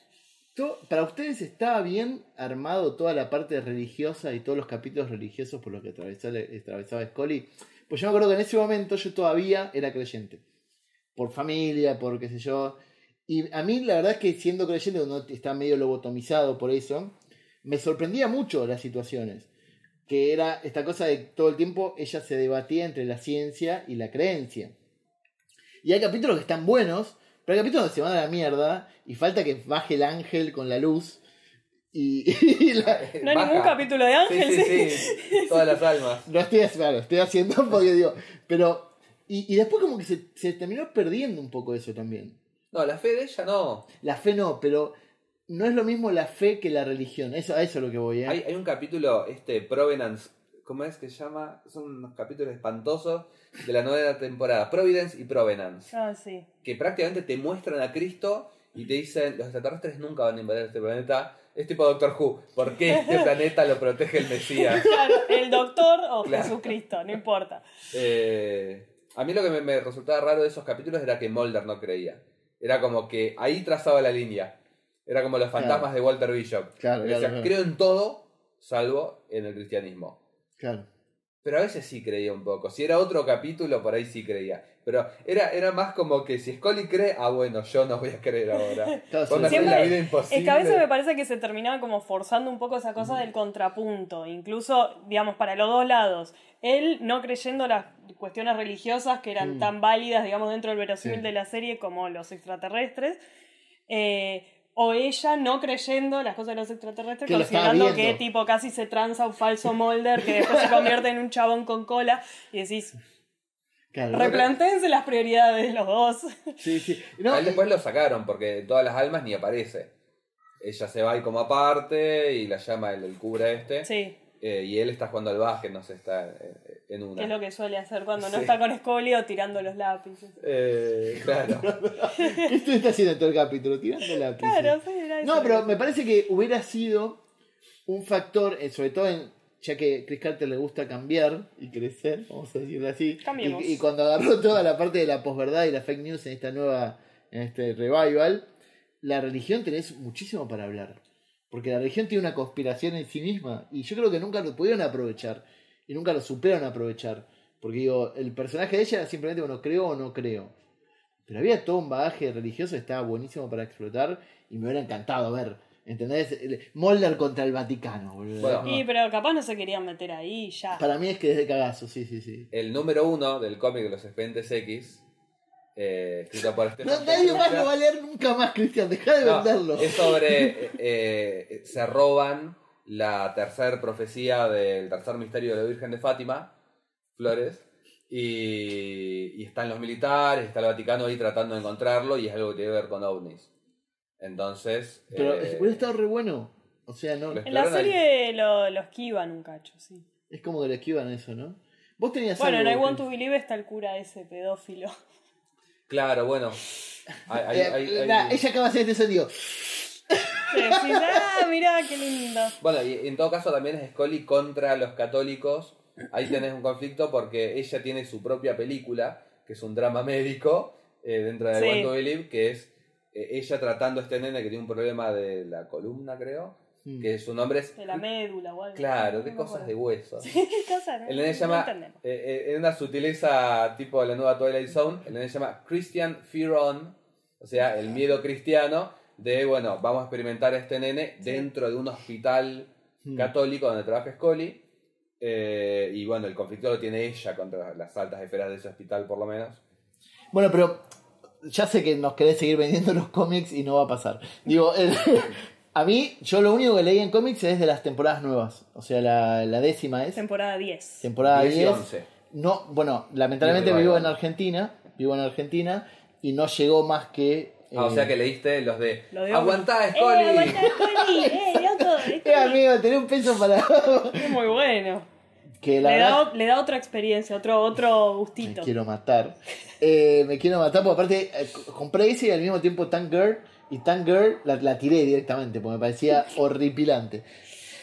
to- para ustedes estaba bien armado toda la parte religiosa y todos los capítulos religiosos por los que atravesaba, atravesaba Scully. Pues yo me acuerdo que en ese momento yo todavía era creyente. Por familia, por qué sé yo. Y a mí la verdad es que siendo creyente, uno está medio lobotomizado por eso, me sorprendía mucho las situaciones. Que era esta cosa de todo el tiempo ella se debatía entre la ciencia y la creencia. Y hay capítulos que están buenos, pero hay capítulos que se van a la mierda y falta que baje el ángel con la luz. Y, y la- No hay baja. ningún capítulo de Ángel, Sí, sí, sí. Todas las almas. lo estoy, claro, estoy haciendo porque digo, pero... Y, y después como que se, se terminó perdiendo un poco eso también. No, la fe de ella no. La fe no, pero no es lo mismo la fe que la religión. Eso, a eso es lo que voy, ¿eh? Hay, hay un capítulo, este, Provenance, ¿cómo es que se llama? Son unos capítulos espantosos de la nueva temporada, Providence y Provenance, Ah, sí. que prácticamente te muestran a Cristo y te dicen, los extraterrestres nunca van a invadir este planeta. Es tipo Doctor Who, ¿por qué este planeta lo protege el Mesías? Claro, el doctor o Claro. Jesucristo, no importa. Eh, a mí lo que me, me resultaba raro de esos capítulos era que Mulder no creía. Era como que ahí trazaba la línea. Era como los fantasmas Claro. de Walter Bishop. Claro, Decía, claro, creo en todo, salvo en el cristianismo. Claro. Pero a veces sí creía un poco. Si era otro capítulo, por ahí sí creía. Pero era, era más como que si Scully cree, ah, bueno, yo no voy a creer ahora. Vos me la vida imposible. Es que a veces me parece que se terminaba como forzando un poco esa cosa del contrapunto, incluso, digamos, para los dos lados. Él no creyendo las cuestiones religiosas que eran tan válidas, digamos, dentro del verosímil Sí. de la serie como los extraterrestres, eh, o ella no creyendo las cosas de los extraterrestres, Que considerando que tipo casi se tranza un falso Molder que después se convierte en un chabón con cola y decís, Claro. replantéense las prioridades de los dos. Sí, sí. No, A él y- después lo sacaron, porque todas las almas ni aparece. Ella se va ahí como aparte y la llama el, el cura este. Sí, Eh, y él está jugando al básquet, no sé, está eh, en una. que es lo que suele hacer cuando no está con Scully o tirando los lápices. Eh, claro. ¿Qué estuviste haciendo todo el capítulo? Tirando la Claro, sí, era eso. No, pero me parece que hubiera sido un factor, eh, sobre todo en, ya que Chris Carter le gusta cambiar y crecer, vamos a decirlo así. Cambiemos. Y, y cuando agarró toda la parte de la posverdad y la fake news en esta nueva, en este revival, la religión tenés muchísimo para hablar. Porque la religión tiene una conspiración en sí misma. Y yo creo que nunca lo pudieron aprovechar. Y nunca lo supieron aprovechar. Porque digo, el personaje de ella era simplemente, bueno, creo o no creo. Pero había todo un bagaje religioso que estaba buenísimo para explotar y me hubiera encantado ver ¿Entendés? El- Mulder contra el Vaticano, boludo. Bueno. No. Y pero capaz no se querían meter ahí ya. Para mí es que es de cagazo, sí, sí, sí. El número uno del cómic de los expedientes X, eh, escrito por No, Stefan nadie más lo va a leer nunca más, Cristian. Deja de No, venderlo. es sobre. eh, eh, se roban la tercera profecía del tercer misterio de la Virgen de Fátima, Flores. Y, y están los militares, está el Vaticano ahí tratando de encontrarlo y es algo que tiene que ver con ovnis. Entonces. Pero eh, hubiera estado re bueno. O sea, no. Lo En la serie lo, lo esquivan un cacho, sí. Es como que le esquivan eso, ¿no? Vos tenías Bueno, en. I Want to Believe está el cura ese pedófilo. Claro, bueno. Hay- hay- Eh, hay- hay- nah, ella acaba de hacer este sonido. Decís, ah, mirá, qué lindo. Bueno, y en todo caso también es Scully contra los católicos. Ahí tenés un conflicto porque ella tiene su propia película, que es un drama médico, eh, dentro de Sí. I Want to Believe, que es eh, ella tratando a este nene que tiene un problema de la columna, creo, Mm. que su nombre es... De la médula o algo. Claro, No qué cosas de hueso. ¿Qué cosas? El nene No se llama, eh, eh, en una sutileza tipo la nueva Twilight Zone, el nene se llama Christian Fear On, o sea, el miedo cristiano de, bueno, vamos a experimentar a este nene dentro de un hospital Mm. católico donde trabaja Scully. eh, y bueno, el conflicto lo tiene ella contra las altas esferas de ese hospital, por lo menos. Bueno, pero ya sé que nos querés seguir vendiendo los cómics y no va a pasar. Digo, el- a mí, yo lo único que leí en cómics es de las temporadas nuevas. O sea, la, la décima es. Temporada 10. Temporada 10 y 10. 11. No, bueno, lamentablemente vivo en. Argentina. Vivo en Argentina y no llegó más que. Ah, o eh, sea que leíste los de Lo de ¡Aguantá, ¡Eh, Scully! aguantá, Scully! ¡Eh, loco! Eh, amigo, tenés un peso para. Es muy bueno. que la Le verdad. da, le da otra experiencia, otro, otro Me gustito. quiero matar. Eh, me quiero matar porque aparte eh, compré ese y al mismo tiempo Tank Girl. Y Tank Girl la, la tiré directamente porque me parecía horripilante.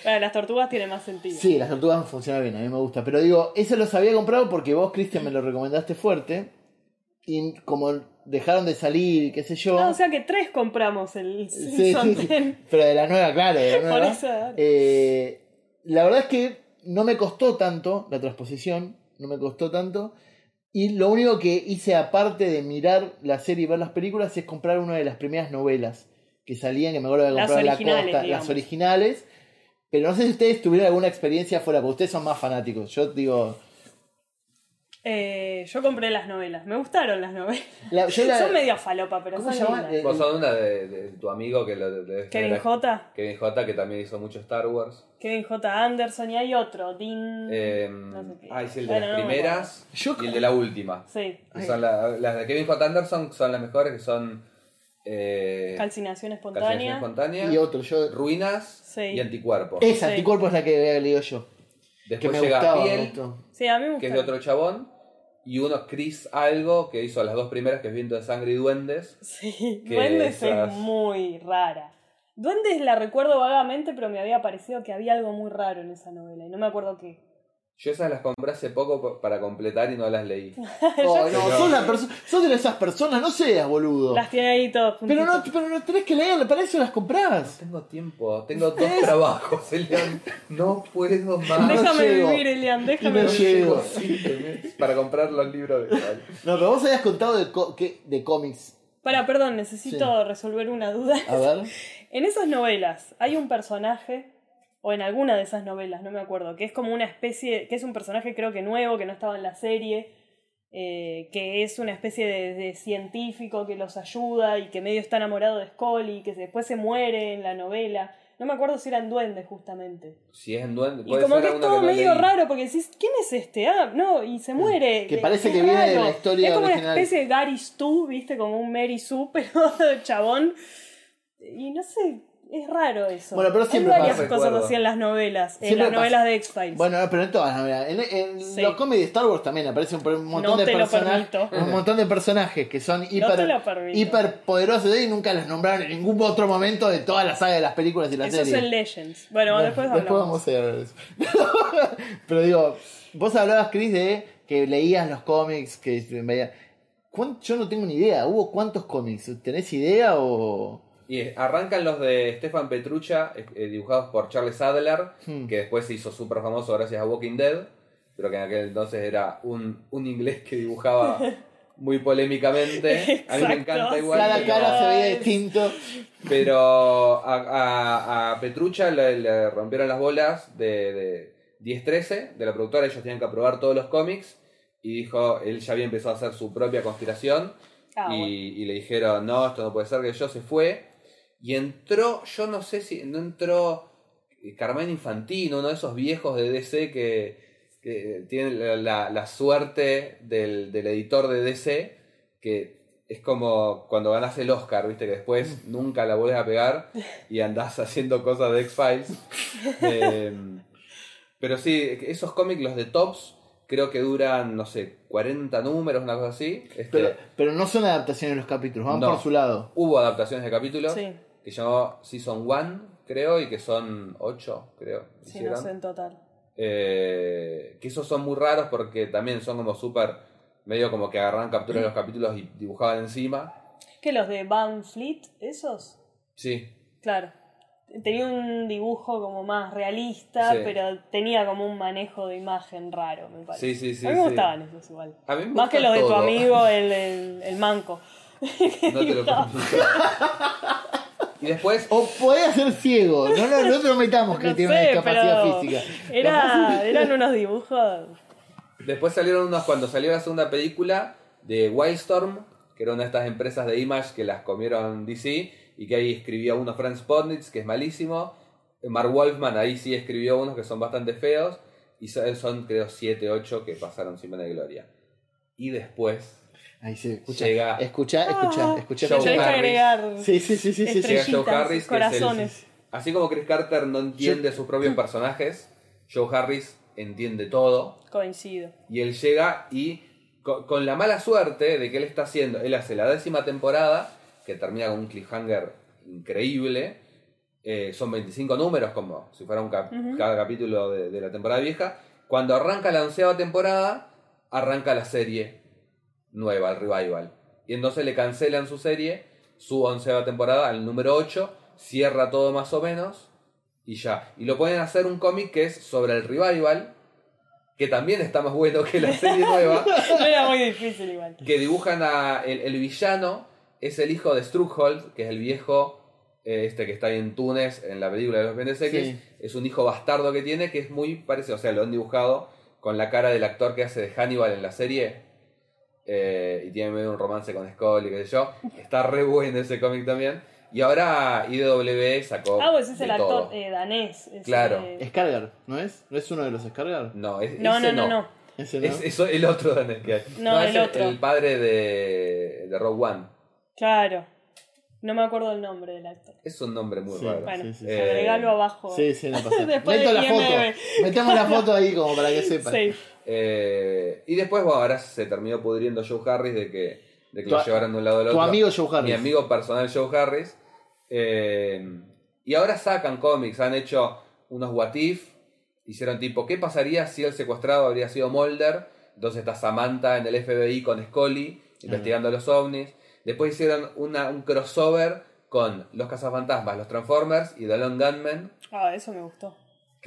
Bueno, las tortugas tienen más sentido. Sí, las tortugas funcionan bien, a mí me gusta. Pero digo, eso los había comprado porque vos, Cristian, me lo recomendaste fuerte. Y como dejaron de salir qué sé yo. Ah, o sea que tres compramos el Sí, sí, sí. 10. Pero de la nueva, claro, de la Por eso. Eh, la verdad es que no me costó tanto la transposición, no me costó tanto. Y lo único que hice aparte de mirar la serie y ver las películas es comprar una de las primeras novelas que salían, que me acuerdo de comprar en la costa, digamos. las originales. Pero no sé si ustedes tuvieron alguna experiencia fuera, porque ustedes son más fanáticos. Yo digo, Eh, yo compré las novelas. Me gustaron las novelas. la- yo la- Son medio falopa, pero ¿Cómo son se llama? lindas. Eh, Vos sos una de, de tu amigo que lo Kevin J. Kevin J, que también hizo mucho Star Wars. Kevin J. Anderson y hay otro, Dean. Eh, no sé qué. ah, sí, el de Bueno, las no primeras Yo- y el de la última. Sí. Que son la- las de Kevin J. Anderson son las mejores, que son eh, Calcinación Calcinación espontánea. y otro, yo. ruinas Sí. y anticuerpos. Esa, Sí. anticuerpo es la que había leído yo. Que Después me llega gustaba. Piel. Sí, a mí me que es de otro chabón, y uno Chris algo, que hizo las dos primeras, que es Viento de Sangre y Duendes. Sí, que Duendes esas- es muy rara. Duendes la recuerdo vagamente, pero me había parecido que había algo muy raro en esa novela y no me acuerdo qué. Yo esas las compré hace poco po- para completar y no las leí. Ay, no, sos, sos de esas personas, no seas boludo. Las tiene ahí todas Pero no, pero no tenés que leer, para eso las comprás. Tengo tiempo, tengo dos trabajos, Elian. No puedo más. No Déjame vivir, Elian, déjame No vivir. llego. meses para comprar los libros de tal. No, pero vos habías contado de, co- que- de cómics. Para, perdón, necesito resolver una duda. A ver. En esas novelas hay un personaje, o en alguna de esas novelas, no me acuerdo, que es como una especie, que es un personaje creo que nuevo, que no estaba en la serie, eh, que es una especie de, de científico que los ayuda y que medio está enamorado de Scully, que después se muere en la novela. No me acuerdo si eran duendes justamente. Si es en duende, Y como ser que es todo no medio leí. raro, porque decís, ¿quién es este? Ah, no, y se muere. Que parece es que viene de la historia Es como original. una especie de Gary Stu, ¿viste? Como un Mary Sue, pero chabón. Y no sé, es raro eso. Bueno, pero siempre Hay varias pasa. cosas Recuerdo. así en las novelas, en Siempre las pasa. novelas de X-Files. Bueno, no, pero en todas las novelas. En, en Sí. los cómics de Star Wars también aparece un, un montón No de te lo personajes. permito. Un montón de personajes que son te hiper, lo permito. hiper poderosos y nunca los nombraron en ningún otro momento de toda la saga de las películas y las eso es series. en Legends. Bueno, después hablamos. vamos a hablar de eso. Pero digo, vos hablabas, Chris, de que leías los cómics, que veías. ¿Cuán- Yo no tengo ni idea. ¿Hubo cuántos cómics? ¿Tenés idea o.? Y arrancan los de Stefan Petruccia, eh, dibujados por Charles Adler, Hmm. que después se hizo súper famoso gracias a Walking Dead, pero que en aquel entonces era un, un inglés que dibujaba muy polémicamente. A mí me encanta igual. Cada cara se veía distinto. Pero a, a- a Petrucha le, le rompieron las bolas de, de 10-13 de la productora. Ellos tenían que aprobar todos los cómics. Y dijo, él ya había empezado a hacer su propia conspiración. Ah, y, bueno. y le dijeron, no, esto no puede ser, que yo se fue. Y entró, yo no sé si no entró eh, Carmen Infantino, uno de esos viejos de DC que, que tienen la, la- la suerte del, del editor de DC, que es como cuando ganas el Oscar, viste, que después nunca la vuelves a pegar y andás haciendo cosas de X-Files. Eh, pero sí, esos cómics, los de Tops, creo que duran, no sé, 40 números, una cosa así. Este, Pero, pero no son adaptaciones de los capítulos, van No. por su lado. Hubo adaptaciones de capítulos Sí, que llamó Season 1, creo, y que son 8, creo. sí, hicieron. no sé en total. Eh, que esos son muy raros porque también son como súper, medio como que agarraban capturas de los capítulos y dibujaban encima. ¿Qué los de Van Fleet, esos? Sí, Claro. Tenía un dibujo como más realista, Sí. pero tenía como un manejo de imagen raro, me parece. sí, sí, sí. a mí me sí. gustaban esos igual. A mí me Más que los de tu amigo, el, el, el manco. No te lo. Y después, O puede ser ciego, no, no, no te lo metamos que No tiene una discapacidad pero física. Era, eran unos dibujos. después salieron unos cuando salió la segunda película de Wildstorm, que era una de estas empresas de Image que las comieron DC y que ahí escribía uno Franz Podnitz, que es malísimo. Mark Wolfman ahí sí escribió unos que son bastante feos. Y son, son, creo, 7, 8 que pasaron sin pena de gloria. Y después Ahí se escucha. Llega- Escucha, escucha, Ah, escucha. Joe que. Harris. agregar. Sí, sí, sí, sí, llega Joe Estrellitas, Harris, que es el- corazones. así como Chris Carter no entiende sus propios personajes, Joe Harris entiende todo. Coincido. Y él llega y co- con, la mala suerte de que él está haciendo, él hace la décima temporada, que termina con un cliffhanger increíble. eh, son 25 números, como si fuera un cap- cada capítulo de, de la temporada vieja. Cuando arranca la onceava temporada, arranca la serie nueva, el revival. Y entonces le cancelan su serie, su onceava temporada, al número 8, cierra todo más o menos, y ya. Y lo pueden hacer un cómic que es sobre el revival, que también está más bueno que la serie nueva, No era muy difícil igual. que dibujan a el, el villano, es el hijo de Struckhold, que es el viejo eh, este que está ahí en Túnez, en la película de los Sí. es un hijo bastardo que tiene, que es muy parecido, o sea, lo han dibujado con la cara del actor que hace de Hannibal en la serie, eh, y tiene medio un romance con Scully, qué sé yo, está re bueno ese cómic también, y ahora IDW sacó Ah, pues es el de actor eh, danés. Claro. Scargar, ¿no es? ¿No es uno de los Scargar? No, es, No, ese no, no, no. Ese no. Es, el otro danés que hay. No, es el otro. el padre de, de Rogue One. Claro. No me acuerdo el nombre del actor. Es un nombre muy Sí. raro. Bueno, sí, sí. Eh, agregalo abajo. Sí, sí, no pasa. Después Meto de la foto. Metemos la foto ahí como para que sepan. Sí. Eh, y después, bueno, ahora se terminó pudriendo Joe Harris de que, de que Tu- lo llevaran de un lado al Tu otro. amigo Joe Harris. Mi amigo personal Joe Harris. Eh, y ahora sacan cómics, han hecho unos What If. Hicieron tipo, ¿qué pasaría si el secuestrado habría sido Mulder? Entonces está Samantha en el FBI con Scully investigando los ovnis. Después hicieron una, un crossover con los cazafantasmas, los Transformers y The Long Gunman, Ah, eso me gustó.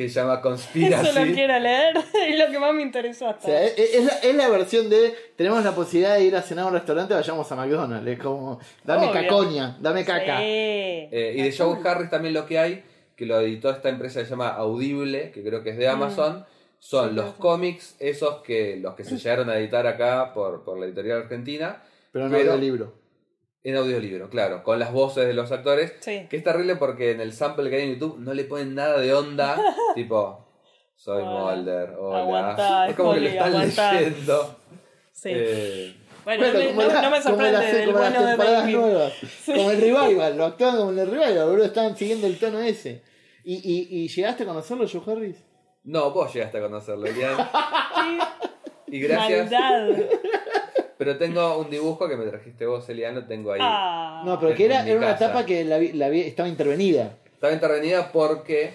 Que se llama Eso Conspiracy. lo quiero leer. Es lo que más me interesó O hasta. sea, es, es la, es la versión de tenemos la posibilidad de ir a cenar a un restaurante, vayamos a McDonald's. Es como, dame Obvio. cacoña, dame caca. Sí. Eh, y de Joe Harris también lo que hay, que lo editó esta empresa que se llama Audible, que creo que es de Amazon, son Sí, los cómics esos que los que se llegaron a editar acá por, por la editorial argentina, Pero no Pero- el libro. En audiolibro, claro, con las voces de los actores. Sí. Que es terrible porque en el sample que hay en YouTube no le ponen nada de onda, tipo, soy Hola. Molder, hola. Aguantá, es como que lo están aguantá. leyendo. Sí. Eh, bueno, no, me- como no- la- no me como sorprende las- del bueno de David. nuevas. Como el revival, lo actúan como en el revival, boludo, estaban siguiendo el tono ese. ¿Y, y, y llegaste a conocerlo, Joe Harris? no, vos llegaste a conocerlo, Elian. Y gracias. Maldad. Pero tengo un dibujo que me trajiste vos, Eliano, tengo ahí. Ah. No, pero que era, era una casa. etapa que la, vi- la vi- estaba intervenida. Estaba intervenida porque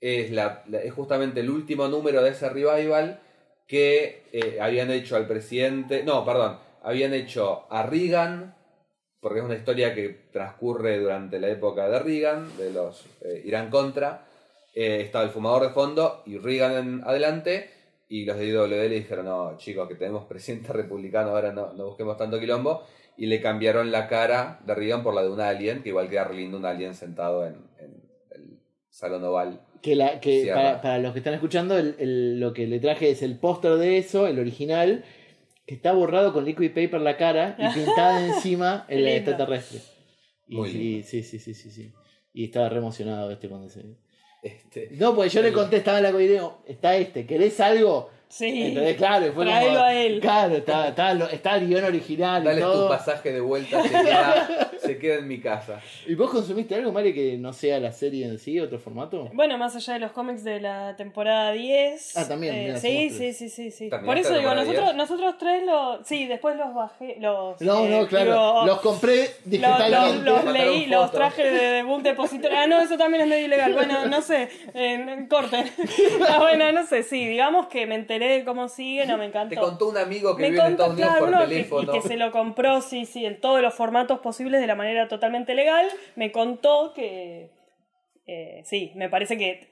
es, la, la- es justamente el último número de ese revival que eh, habían hecho al presidente. No, perdón. Habían hecho a Reagan, porque es una historia que transcurre durante la época de Reagan, de los eh, Irán contra. Eh, estaba el fumador de fondo y Reagan en adelante. Y los de IWL le dijeron, no, chicos, que tenemos presidente republicano, ahora no, no busquemos tanto quilombo. Y le cambiaron la cara de Reagan por la de un alien, que igual queda re lindo un alien sentado en, en el salón oval. Que, la, que para, para los que están escuchando, el- el- lo que le traje es el póster de eso, el original, que está borrado con liquid paper la cara y pintada encima el extraterrestre. Y, Muy sí, lindo. sí, sí, sí, sí, sí. Y estaba re emocionado este cuando se. Este, No, porque yo le conté, estaba en la y digo, está este, ¿querés algo? Sí. Entonces, claro, y fue Tráelo como- a él. Claro, está, está, lo- está el guion original y dale tu todo. pasaje de vuelta, se queda, se queda en mi casa. ¿Y vos consumiste algo, Mari, que no sea la serie en sí, otro formato? Bueno, más allá de los cómics de la temporada 10. Ah, también, eh, mira, sí, sí, sí, sí, sí. ¿Terminaste Por eso digo, nosotros, 10? nosotros tres los. Sí, después los bajé. Los, No, eh, no, claro. digo, los compré Los, los- digitalmente. los leí, los traje de debut depositorio. Ah, no, eso también es medio ilegal. Bueno, no sé, eh, corten. Ah, bueno, no sé, sí, digamos que me enteré de cómo sigue, no me encantó. Te contó un amigo que Me vive en contó, Estados Unidos claro, por que- teléfono. y que se lo compró, sí, sí, en todos los formatos posibles de la manera totalmente legal. Me contó que, eh, sí, me parece que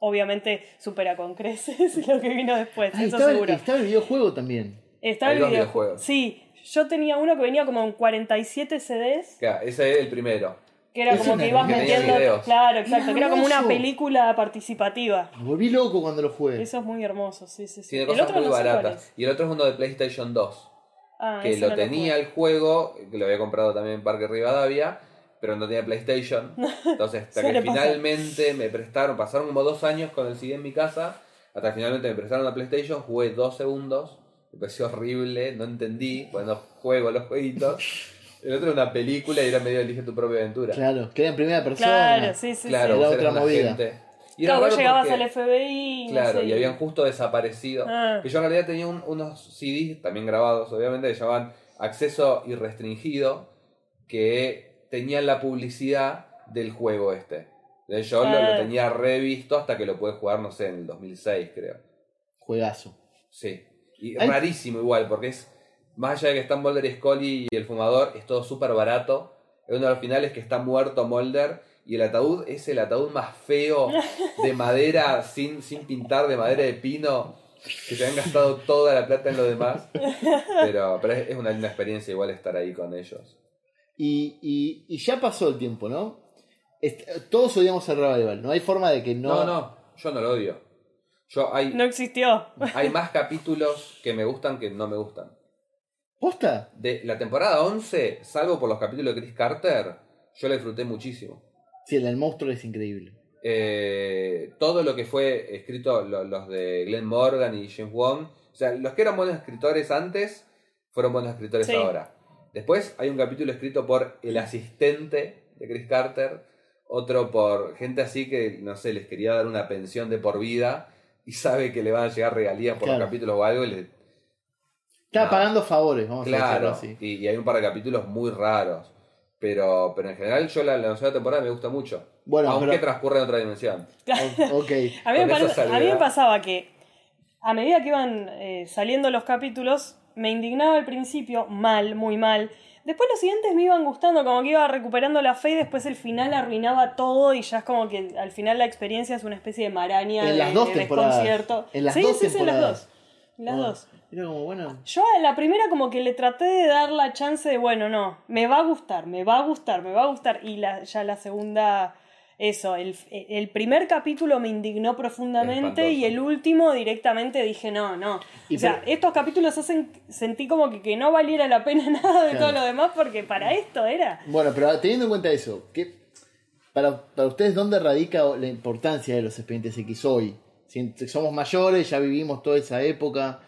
obviamente supera con creces lo que vino después, Ah, eso estaba, el, seguro. estaba el videojuego también. Está Hay el dos video- videojuegos. Sí, yo tenía uno que venía como en 47 CDs, Claro, ese es el primero. Que era como que ibas que metiendo. videos. Claro, exacto, Era que era como una película participativa. Me volví loco cuando lo jugué. Eso es muy hermoso, sí, sí, sí. Tiene El cosas otro muy no sé cuál baratas. es. Y el otro es uno de PlayStation 2. Ah, que lo no tenía el juego, que lo había comprado también en Parque Rivadavia, pero no tenía PlayStation. Entonces, hasta que finalmente me prestaron, pasaron como dos años con el CD en mi casa, hasta que finalmente me prestaron la PlayStation, jugué dos segundos, me pareció horrible, no entendí, cuando juego los jueguitos. El otro era una película y era medio elige tu propia aventura. Claro, que era en primera persona. Claro, sí, sí, Claro, sí. Era otra movida. Y Claro, vos llegabas porque- al FBI. no Claro, sé, y habían justo desaparecido. Ah. Que yo en realidad tenía un- unos CDs, también grabados, obviamente, que llamaban Acceso Irrestringido, que tenían la publicidad del juego este. Yo lo, Ah. lo tenía revisto hasta que lo pude jugar, no sé, en el 2006, creo. Juegazo. Sí. Y Ay. rarísimo igual, porque es, más allá de que están Mulder y Scully y el fumador, es todo súper barato. Es uno de los finales que está muerto Mulder y el ataúd es el ataúd más feo de madera, sin, sin pintar, de madera de pino, que se han gastado toda la plata en lo demás. Pero, pero es, es una linda experiencia igual estar ahí con ellos. Y, y, y ya pasó el tiempo, ¿no? Est- todos odiamos el revival. No hay forma de que no. No, no, yo no lo odio. Yo hay, No existió. hay más capítulos que me gustan que no me gustan. ¿Posta? De la temporada 11, salvo por los capítulos de Chris Carter, yo la disfruté muchísimo. Sí, el del monstruo es increíble. Eh, todo lo que fue escrito, lo- los de Glenn Morgan y James Wong, o sea, los que eran buenos escritores antes, fueron buenos escritores Sí. ahora. Después hay un capítulo escrito por el asistente de Chris Carter, otro por gente así que, no sé, les quería dar una pensión de por vida y sabe que le van a llegar regalías por Claro. los capítulos o algo y le, Estaba pagando favores, vamos a decirlo así. y, y hay un par de capítulos muy raros. Pero, pero en general yo la, la segunda temporada me gusta mucho. Bueno, aunque pero- transcurre en otra dimensión. O- ok. A mí, a mí me pasaba que a medida que iban eh, saliendo los capítulos, me indignaba al principio, mal, muy mal. Después los siguientes me iban gustando, como que iba recuperando la fe y después el final arruinaba todo y ya es como que al final la experiencia es una especie de maraña En de, las dos de temporadas. desconcierto. En las sí, dos sí, sí, en las temporadas. dos. En las Ah, dos. Era como, bueno. Yo en la primera como que le traté de dar la chance de, bueno, no, me va a gustar, me va a gustar, me va a gustar. Y la, ya la segunda, eso, el, el primer capítulo me indignó profundamente y el último directamente dije, no, no. Y o sea, pero- estos capítulos hacen, sentí como que, que no valiera la pena nada de Claro. todo lo demás porque para esto era. Bueno, pero teniendo en cuenta eso, ¿qué, para, para ustedes, ¿dónde radica la importancia de los expedientes X hoy? Si somos mayores, ya vivimos toda esa época.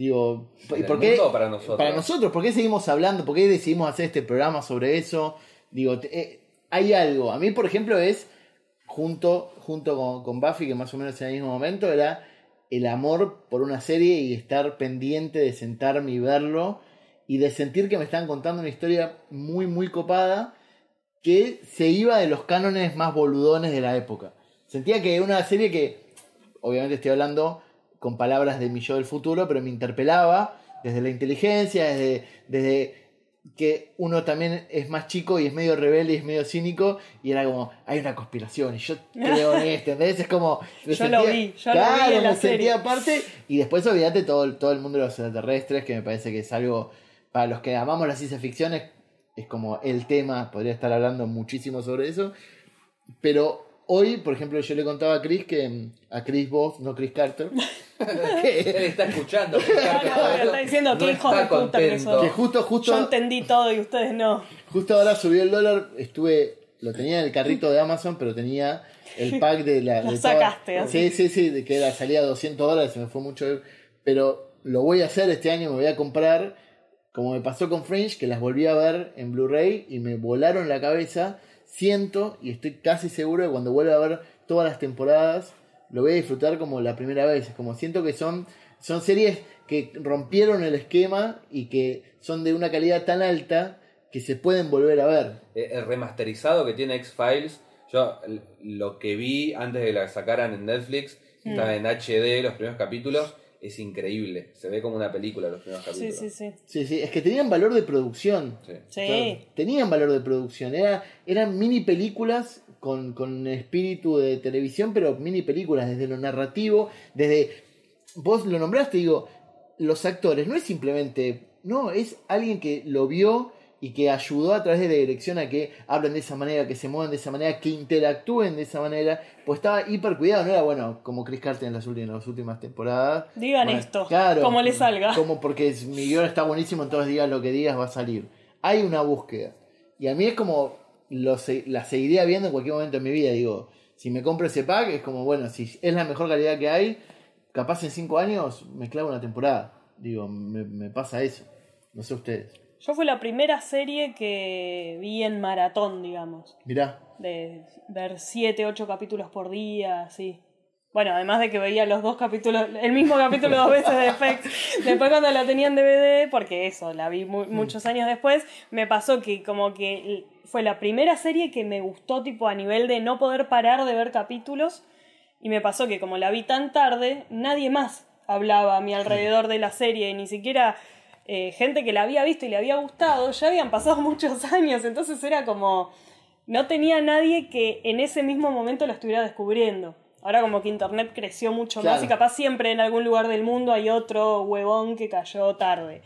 Digo, ¿En ¿y por qué? para nosotros? Para nosotros, ¿por qué seguimos hablando? ¿Por qué decidimos hacer este programa sobre eso? Digo, eh, hay algo. A mí, por ejemplo, es, junto, junto con, con Buffy, que más o menos en el mismo momento, era el amor por una serie y estar pendiente de sentarme y verlo y de sentir que me estaban contando una historia muy, muy copada que se iba de los cánones más boludones de la época. Sentía que era una serie que, obviamente estoy hablando con palabras de mi yo del futuro, pero me interpelaba desde la inteligencia, desde, desde que uno también es más chico y es medio rebelde y es medio cínico y era como, hay una conspiración y yo creo en esto, ¿entendés? Es como... Yo lo vi, yo lo vi claro, en la me sentía serie. aparte y después olvídate todo, el- todo el mundo de los extraterrestres que me parece que es algo, para los que amamos la ciencia ficción es, es como el tema, podría estar hablando muchísimo sobre eso, pero hoy, por ejemplo, yo le contaba a Chris que, a Chris Voss, no Chris Carter, Él está escuchando. No, no, está diciendo que hijo de está puta que son. que justo, justo... Yo entendí todo y ustedes no. Justo ahora subió el dólar, estuve, lo tenía en el carrito de Amazon, pero tenía el pack de la... Lo de toda- sacaste, así. Sí, sí, sí, de que era, salía a 200 dólares, se me fue mucho, pero lo voy a hacer este año, me voy a comprar, como me pasó con Fringe, que las volví a ver en Blu-ray y me volaron la cabeza, siento y estoy casi seguro de cuando vuelva a ver todas las temporadas, lo voy a disfrutar como la primera vez, como siento que son, son series que rompieron el esquema y que son de una calidad tan alta que se pueden volver a ver. Eh, El remasterizado que tiene X-Files, yo lo que vi antes de que la sacaran en Netflix, que estaba en HD los primeros capítulos, es increíble. Se ve como una película los primeros Sí, capítulos. sí, sí. Sí, sí, es que tenían valor de producción. Sí. Sí. O sea, tenían valor de producción. Era, eran mini películas con, con espíritu de televisión, pero mini películas, desde lo narrativo, desde. Vos lo nombraste, digo, los actores, no es simplemente. No, es alguien que lo vio y que ayudó a través de la dirección a que hablen de esa manera, que se muevan de esa manera, que interactúen de esa manera. Pues estaba hiper cuidado, no era bueno como Chris Carter en las últimas, en las últimas temporadas. Digan Bueno, esto, claro, como le salga. Como porque mi guion está buenísimo, entonces digas lo que digas va a salir. Hay una búsqueda. Y a mí es como, lo la seguiría viendo en cualquier momento de mi vida. Digo, si me compro ese pack, es como, bueno, si es la mejor calidad que hay, capaz en cinco años me clavo una temporada. Digo, me, me pasa eso. No sé ustedes. Yo fue la primera serie que vi en maratón, digamos. Mirá, De ver siete, ocho capítulos por día, así. Bueno, además de que veía los dos capítulos, el mismo capítulo dos veces de FX. Después cuando la tenía en DVD, porque eso, la vi mu- muchos años después, me pasó que como que fue la primera serie que me gustó tipo a nivel de no poder parar de ver capítulos. Y me pasó que como la vi tan tarde, nadie más hablaba a mi alrededor de la serie, ni siquiera eh, gente que la había visto y le había gustado, ya habían pasado muchos años, entonces era como, no tenía nadie que en ese mismo momento lo estuviera descubriendo. Ahora como que internet creció mucho más y capaz siempre en algún lugar del mundo hay otro huevón que cayó tarde.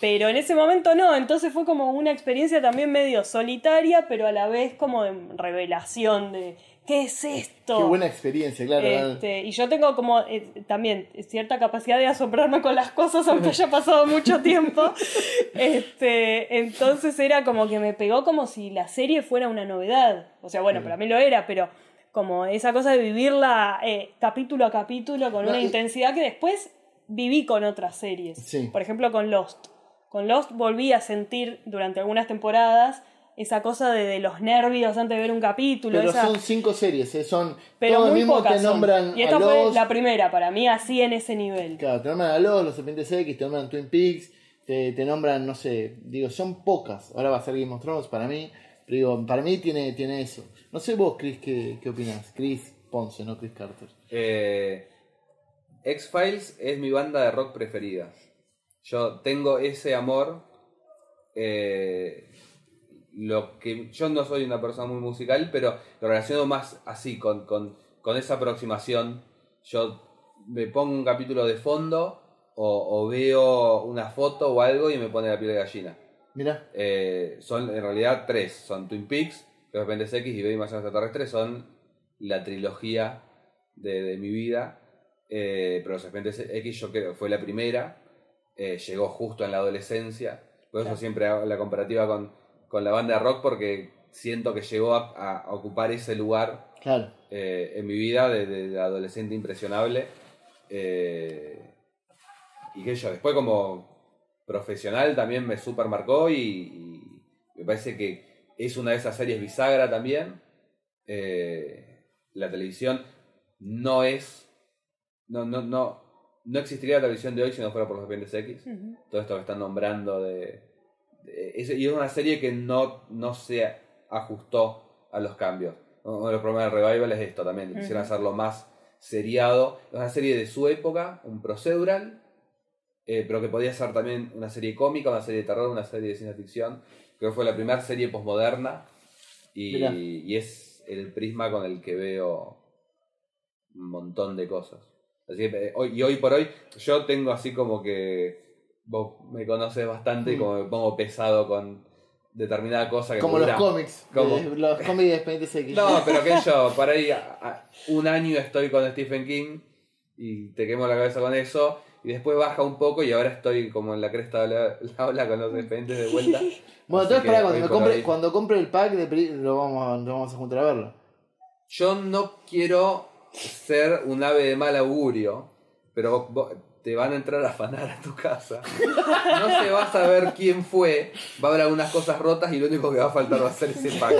Pero en ese momento no, entonces fue como una experiencia también medio solitaria, pero a la vez como de revelación de ¿qué es esto? qué buena experiencia, claro. Este, y yo tengo como eh, también cierta capacidad de asombrarme con las cosas aunque haya pasado mucho tiempo. Este, entonces era como que me pegó como si la serie fuera una novedad. O sea, bueno, para mí lo era, pero como esa cosa de vivirla eh, capítulo a capítulo con No, una y- intensidad que después viví con otras series. Sí. Por ejemplo, con Lost. Con Lost volví a sentir durante algunas temporadas esa cosa de, de los nervios antes de ver un capítulo. Pero esa- son cinco series, ¿eh? son pero todos muy mismo pocas te son. nombran Y esta a fue los, la primera para mí, así en ese nivel. Claro, te nombran a los, los Serpientes X, te nombran Twin Peaks, te, te nombran, no sé, digo, son pocas. Ahora va a ser Game of Thrones para mí, pero digo, para mí tiene, tiene eso. No sé vos, Chris, ¿qué, qué opinás? Chris Ponce, no Chris Carter. Eh, X-Files es mi banda de rock preferida. Yo tengo ese amor. eh, lo que yo no soy una persona muy musical, pero lo relaciono más así, con, con, con esa aproximación. Yo me pongo un capítulo de fondo o, o veo una foto o algo y me pone la piel de gallina. Mirá, Eh, son en realidad tres. Son Twin Peaks, Los Serpientes X y Baby Más Extraterrestres. Son la trilogía de, de mi vida. Eh, pero Los Serpientes X yo creo fue la primera. Eh, llegó justo en la adolescencia. Por eso Claro. siempre hago la comparativa con, con la banda de rock porque siento que llegó a, a ocupar ese lugar claro. eh, en mi vida de, de- de adolescente impresionable. Eh, y que yo después como profesional también me super marcó y, y me parece que es una de esas series bisagra también. Eh, la televisión no es, no, no, no, no existiría la televisión de hoy si no fuera por los Serpientes X Ujú. todo esto que están nombrando de- es, y es una serie que no, no se ajustó a los cambios uno de los problemas del revival es esto también quisieron Ujú. hacerlo más seriado es una serie de su época un procedural eh, pero que podía ser también una serie cómica, una serie de terror, una serie de ciencia ficción. Creo que fue la primera serie posmoderna y, y es el prisma con el que veo un montón de cosas. Así que, eh, hoy, y hoy por hoy yo tengo así como que vos me conoces bastante y Mm. como me pongo pesado con determinada cosa que Como los cómics. como- de- los cómics de Expedientes X. No, pero que yo, por ahí a- a- un año estoy con Stephen King y te quemo la cabeza con eso y después baja un poco y ahora estoy como en la cresta de la, la ola con los expedientes de vuelta. Bueno, entonces para cuando, compre, cuando compre el pack de lo vamos, lo vamos a juntar a verlo. Yo no quiero ser un ave de mal augurio, pero vos- te van a entrar a afanar a tu casa. No se va a saber quién fue, va a haber algunas cosas rotas y lo único que va a faltar va a ser ese pack.